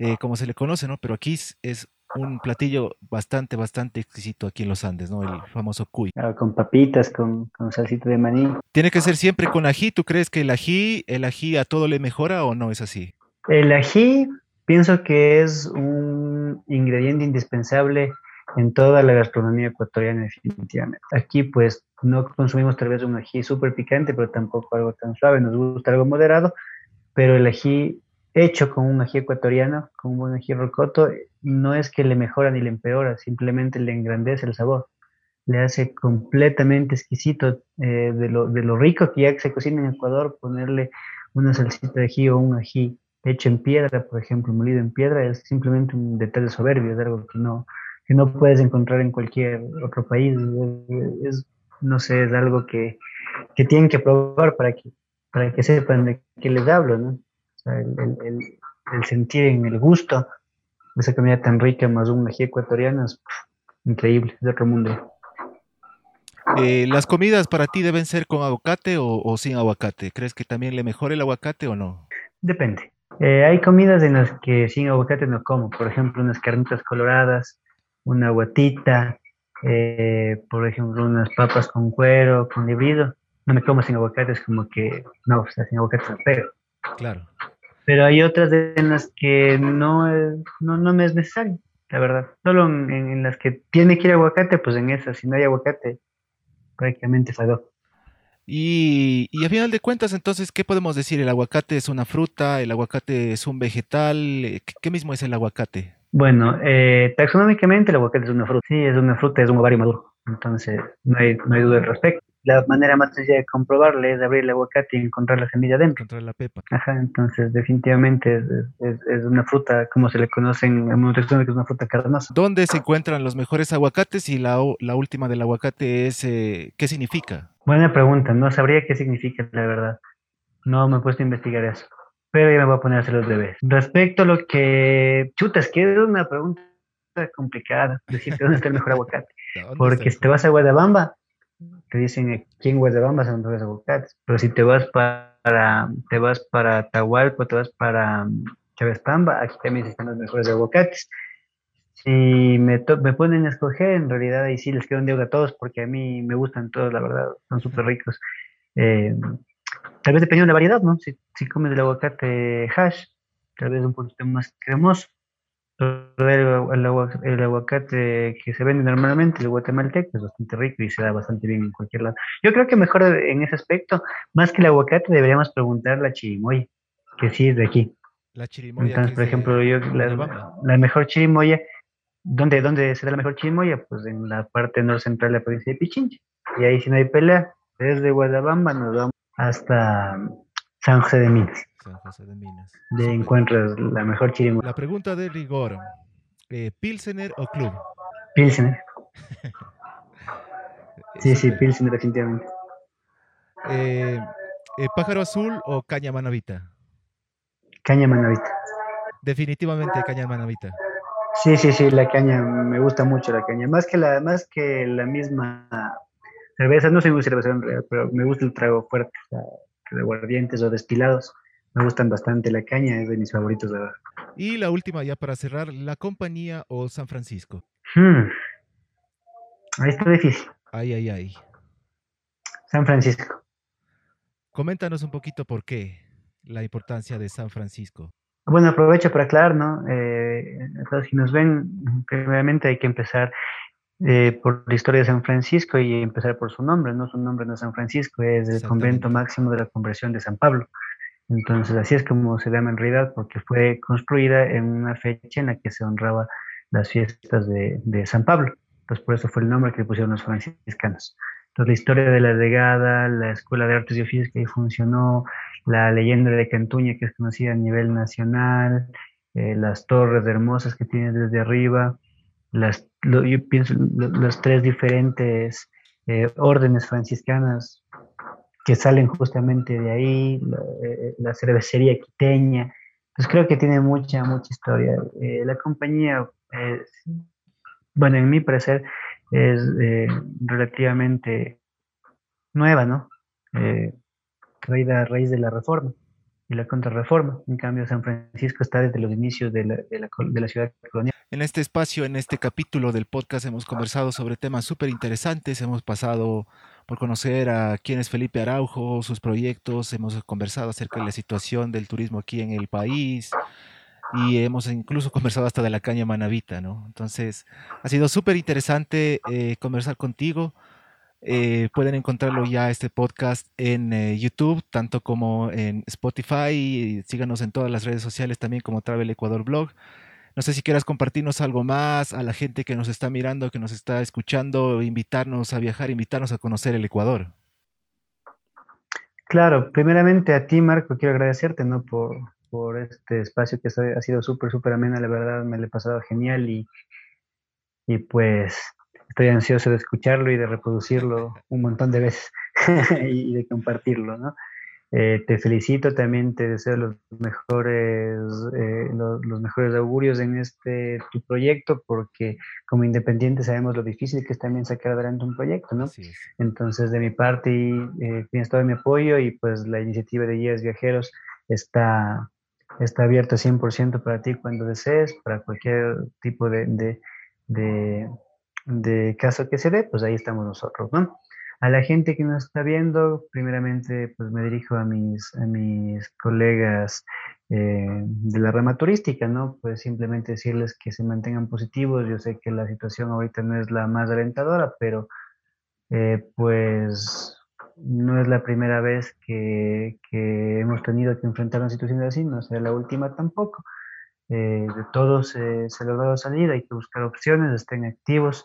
eh, como se le conoce, ¿no? Pero aquí es un platillo bastante, bastante exquisito aquí en los Andes, ¿no? El famoso cuy. Ah, con papitas, con, con salsita de maní. Tiene que ser siempre con ají. ¿Tú crees que el ají, el ají a todo le mejora o no es así? El ají pienso que es un ingrediente indispensable en toda la gastronomía ecuatoriana definitivamente. Aquí pues no consumimos tal vez un ají súper picante, pero tampoco algo tan suave, nos gusta algo moderado, pero el ají hecho con un ají ecuatoriano, con un buen ají rocoto, no es que le mejora ni le empeora, simplemente le engrandece el sabor, le hace completamente exquisito eh, de, lo, de lo rico que ya se cocina en Ecuador, ponerle una salsita de ají o un ají hecho en piedra, por ejemplo, molido en piedra, es simplemente un detalle soberbio, es algo que no, que no puedes encontrar en cualquier otro país. Es, no sé, es algo que, que, tienen que probar para que, para que sepan de qué les hablo, ¿no? O sea, el, el, el, sentir en el gusto de esa comida tan rica, más un ají ecuatoriano, es increíble, es de otro mundo. Eh, ¿Las comidas para ti deben ser con aguacate o, o, sin aguacate? ¿Crees que también le mejore el aguacate o no? Depende. Eh, hay comidas en las que sin aguacate no como, por ejemplo, unas carnitas coloradas, una guatita, eh, por ejemplo, unas papas con cuero, con librido. No me como sin aguacate, es como que, no, o sea, sin aguacate no pego. Claro. Pero hay otras en las que no, no, no me es necesario, la verdad. Solo en, en, las que tiene que ir aguacate, pues en esas, si no hay aguacate, prácticamente falló. Y, y, a final de cuentas, entonces, ¿qué podemos decir? ¿El aguacate es una fruta? ¿El aguacate es un vegetal? Eh, ¿Qué mismo es el aguacate? Bueno, eh, taxonómicamente el aguacate es una fruta. Sí, es una fruta, es un ovario maduro. Entonces, no hay, no hay duda al respecto. La manera más sencilla de comprobarle es abrir el aguacate y encontrar la semilla dentro. Encontrar la pepa. Ajá, entonces definitivamente es, es, es una fruta, como se le conoce en el mundo que es una fruta carnosa. ¿Dónde se encuentran los mejores aguacates? Y la, la última del aguacate es, eh, ¿qué significa? Buena pregunta, no sabría qué significa, la verdad. No me he puesto a investigar eso. Pero ya me voy a poner a hacer los bebés. Respecto a lo que. Chutas, que es una pregunta complicada. Decirte dónde está el mejor aguacate. Porque si te vas a Guadabamba, te dicen aquí en Guadabamba son mejores aguacates. Pero si te vas para, te vas para Tahualco, te vas para um, Chavespamba, aquí también están los mejores aguacates. Si me, me ponen a escoger, en realidad ahí sí les quedo en deuda a todos, porque a mí me gustan todos, la verdad, son súper ricos. Eh, tal vez dependiendo de la variedad, ¿no? Si, si comes el aguacate hash, tal vez un poquito más cremoso. el, el, aguacate que se vende normalmente, el guatemalteco, es bastante rico y se da bastante bien en cualquier lado. Yo creo que mejor en ese aspecto, más que el aguacate, deberíamos preguntar la chirimoya, que sí es de aquí. La chirimoya. Entonces, por ejemplo, yo, la, mejor chirimoya, ¿dónde, ¿dónde se da la mejor chirimoya? Pues en la parte norte central de la provincia de Pichincha. Y ahí si no hay pelea, desde Guadabamba nos vamos hasta San José de Minas. San José de Minas. De encuentras la mejor chirimoya. La pregunta de rigor, eh, ¿Pilsener o Club? Pilsener. sí, sí, Pilsener definitivamente. Eh, eh, ¿Pájaro azul o caña manavita? Caña manavita. Definitivamente caña manavita. Sí, sí, sí, la caña, me gusta mucho la caña. Más que la, más que la misma cerveza, no soy muy cerveza en realidad, pero me gusta el trago fuerte, de aguardientes o destilados. Me gustan bastante la caña, es de mis favoritos de verdad. Y la última ya para cerrar, ¿la compañía o San Francisco? Hmm. Ahí está difícil. Ay, ay, ay. San Francisco. Coméntanos un poquito por qué la importancia de San Francisco. Bueno, aprovecho para aclarar, ¿no? Eh, todos si nos ven, primeramente hay que empezar eh, por la historia de San Francisco y empezar por su nombre, ¿no? Su nombre no es San Francisco, es el convento máximo de la conversión de San Pablo. Entonces, así es como se llama en realidad, porque fue construida en una fecha en la que se honraba las fiestas de, de San Pablo. Entonces, por eso fue el nombre que le pusieron los franciscanos. Entonces, la historia de la legada, la Escuela de Artes y Oficios que ahí funcionó, la leyenda de Cantuña que es conocida a nivel nacional, eh, las torres hermosas que tiene desde arriba, las, yo pienso las tres diferentes eh, órdenes franciscanas que salen justamente de ahí, eh, la, cervecería quiteña. Pues creo que tiene mucha, mucha historia. Eh, la compañía, bueno, en mi parecer, es eh, relativamente nueva, ¿no? traída a raíz de la reforma y la contrarreforma. En cambio, San Francisco está desde los inicios de la, de la, de la ciudad colonial. En este espacio, en este capítulo del podcast, hemos conversado sobre temas súper interesantes. Hemos pasado por conocer a quién es Felipe Araujo, sus proyectos, hemos conversado acerca de la situación del turismo aquí en el país y hemos incluso conversado hasta de la caña manavita, ¿no? Entonces, ha sido súper interesante eh, conversar contigo. Eh, pueden encontrarlo ya este podcast en eh, YouTube, tanto como en Spotify. síganos en todas las redes sociales también como Travel Ecuador Blog. No sé si quieras compartirnos algo más a la gente que nos está mirando, que nos está escuchando, invitarnos a viajar, invitarnos a conocer el Ecuador. Claro, primeramente a ti, Marco, quiero agradecerte ¿no? por, por este espacio que ha sido súper, súper amena, la verdad me lo he pasado genial y, y pues estoy ansioso de escucharlo y de reproducirlo un montón de veces y de compartirlo, ¿no? Eh, te felicito, también te deseo los mejores, eh, los, mejores augurios en este tu proyecto, porque como independiente sabemos lo difícil que es también sacar adelante un proyecto, ¿no? Entonces, de mi parte, eh, tienes todo mi apoyo y pues la iniciativa de Guías Viajeros está, está abierta 100% para ti cuando desees, para cualquier tipo de, de, de, de caso que se dé, pues ahí estamos nosotros, ¿no? A la gente que nos está viendo, primeramente pues me dirijo a mis, a mis colegas eh, de la rama turística, ¿no? Pues simplemente decirles que se mantengan positivos. Yo sé que la situación ahorita no es la más alentadora, pero eh, pues no es la primera vez que, hemos tenido que enfrentar una situación así, no será la última tampoco. Eh, de todos se ha logrado salir, hay que buscar opciones, estén activos.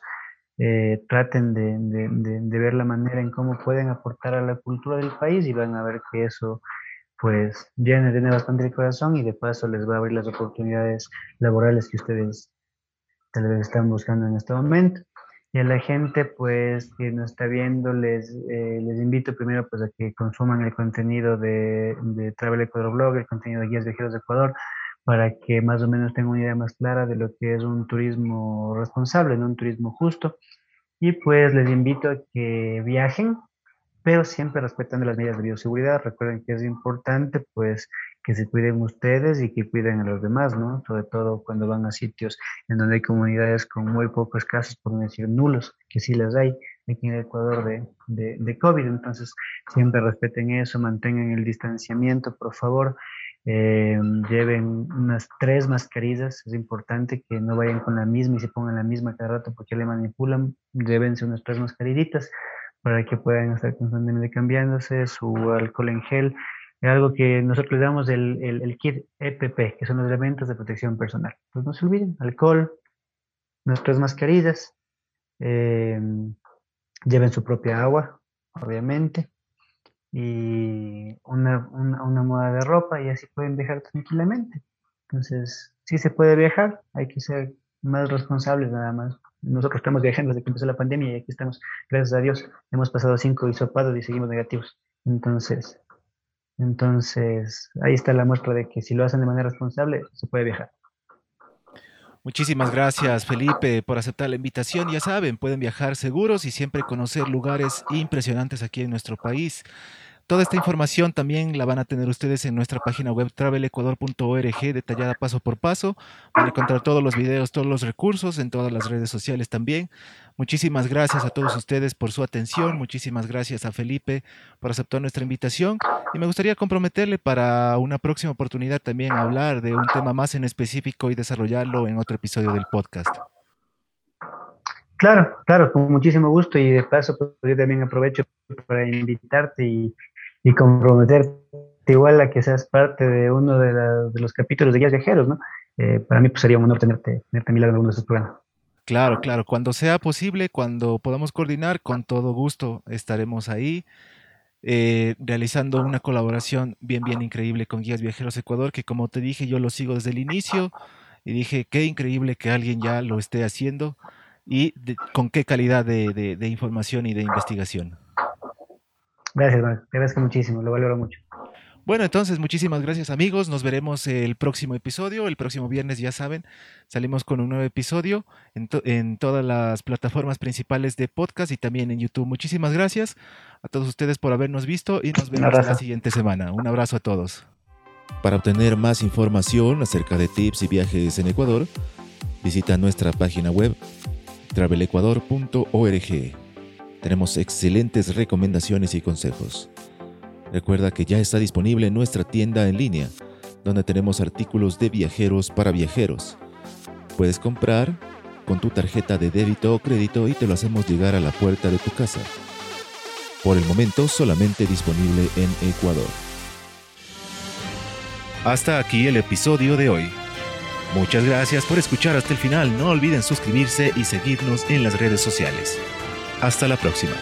Eh, traten de, de, ver la manera en cómo pueden aportar a la cultura del país y van a ver que eso pues llena, tiene bastante el corazón y de paso les va a abrir las oportunidades laborales que ustedes tal vez están buscando en este momento. Y a la gente pues que nos está viendo, les, eh, les invito primero pues a que consuman el contenido de, de Travel Ecuador Blog, el contenido de Guías Viajeros de Ecuador, para que más o menos tengan una idea más clara de lo que es un turismo responsable, ¿no? un turismo justo. Y pues les invito a que viajen, pero siempre respetando las medidas de bioseguridad. Recuerden que es importante pues que se cuiden ustedes y que cuiden a los demás, ¿no? Sobre todo cuando van a sitios en donde hay comunidades con muy pocos casos, por no decir nulos, que sí las hay aquí en Ecuador de, de, de COVID. Entonces, siempre respeten eso, mantengan el distanciamiento, por favor. eh, lleven unas tres mascarillas, es importante que no vayan con la misma y se pongan la misma cada rato porque le manipulan, llévense unas tres mascarillitas para que puedan estar constantemente cambiándose, su alcohol en gel, algo que nosotros le damos el, el, kit EPP, que son los elementos de protección personal. Pues no se olviden, alcohol, nuestras mascarillas, eh, lleven su propia agua, obviamente, y una, una, una, moda de ropa y así pueden viajar tranquilamente. Entonces, sí se puede viajar, hay que ser más responsables nada más. Nosotros estamos viajando desde que empezó la pandemia y aquí estamos, gracias a Dios, hemos pasado cinco hisopados y seguimos negativos. Entonces, entonces, ahí está la muestra de que si lo hacen de manera responsable, se puede viajar. Muchísimas gracias Felipe por aceptar la invitación. Ya saben, pueden viajar seguros y siempre conocer lugares impresionantes aquí en nuestro país. Toda esta información también la van a tener ustedes en nuestra página web travelecuador.org, detallada paso por paso. Van a encontrar todos los videos, todos los recursos en todas las redes sociales también. Muchísimas gracias a todos ustedes por su atención. Muchísimas gracias a Felipe por aceptar nuestra invitación. Y me gustaría comprometerle para una próxima oportunidad también hablar de un tema más en específico y desarrollarlo en otro episodio del podcast. Claro, claro, con muchísimo gusto y de paso pues, yo también aprovecho para invitarte y y comprometerte igual a que seas parte de uno de, los capítulos de Guías Viajeros, ¿no? Eh, para mí pues, sería un honor tenerte, tenerte a mi lado en alguno de estos programas. Claro, claro. Cuando sea posible, cuando podamos coordinar, con todo gusto estaremos ahí eh, realizando una colaboración bien, bien increíble con Guías Viajeros Ecuador, que como te dije, yo lo sigo desde el inicio y dije, qué increíble que alguien ya lo esté haciendo y con qué calidad de información y de investigación. Gracias. Te agradezco muchísimo, lo valoro mucho. Bueno, entonces muchísimas gracias amigos, nos veremos el próximo episodio, el próximo viernes ya saben, salimos con un nuevo episodio en, en, todas las plataformas principales de podcast y también en YouTube. Muchísimas gracias a todos ustedes por habernos visto y nos vemos la siguiente semana. Un abrazo a todos. Para obtener más información acerca de tips y viajes en Ecuador, visita nuestra página web travelecuador.org. Tenemos excelentes recomendaciones y consejos. Recuerda que ya está disponible nuestra tienda en línea, donde tenemos artículos de viajeros para viajeros. Puedes comprar con tu tarjeta de débito o crédito y te lo hacemos llegar a la puerta de tu casa. Por el momento solamente disponible en Ecuador. Hasta aquí el episodio de hoy. Muchas gracias por escuchar hasta el final. No olviden suscribirse y seguirnos en las redes sociales. Hasta la próxima.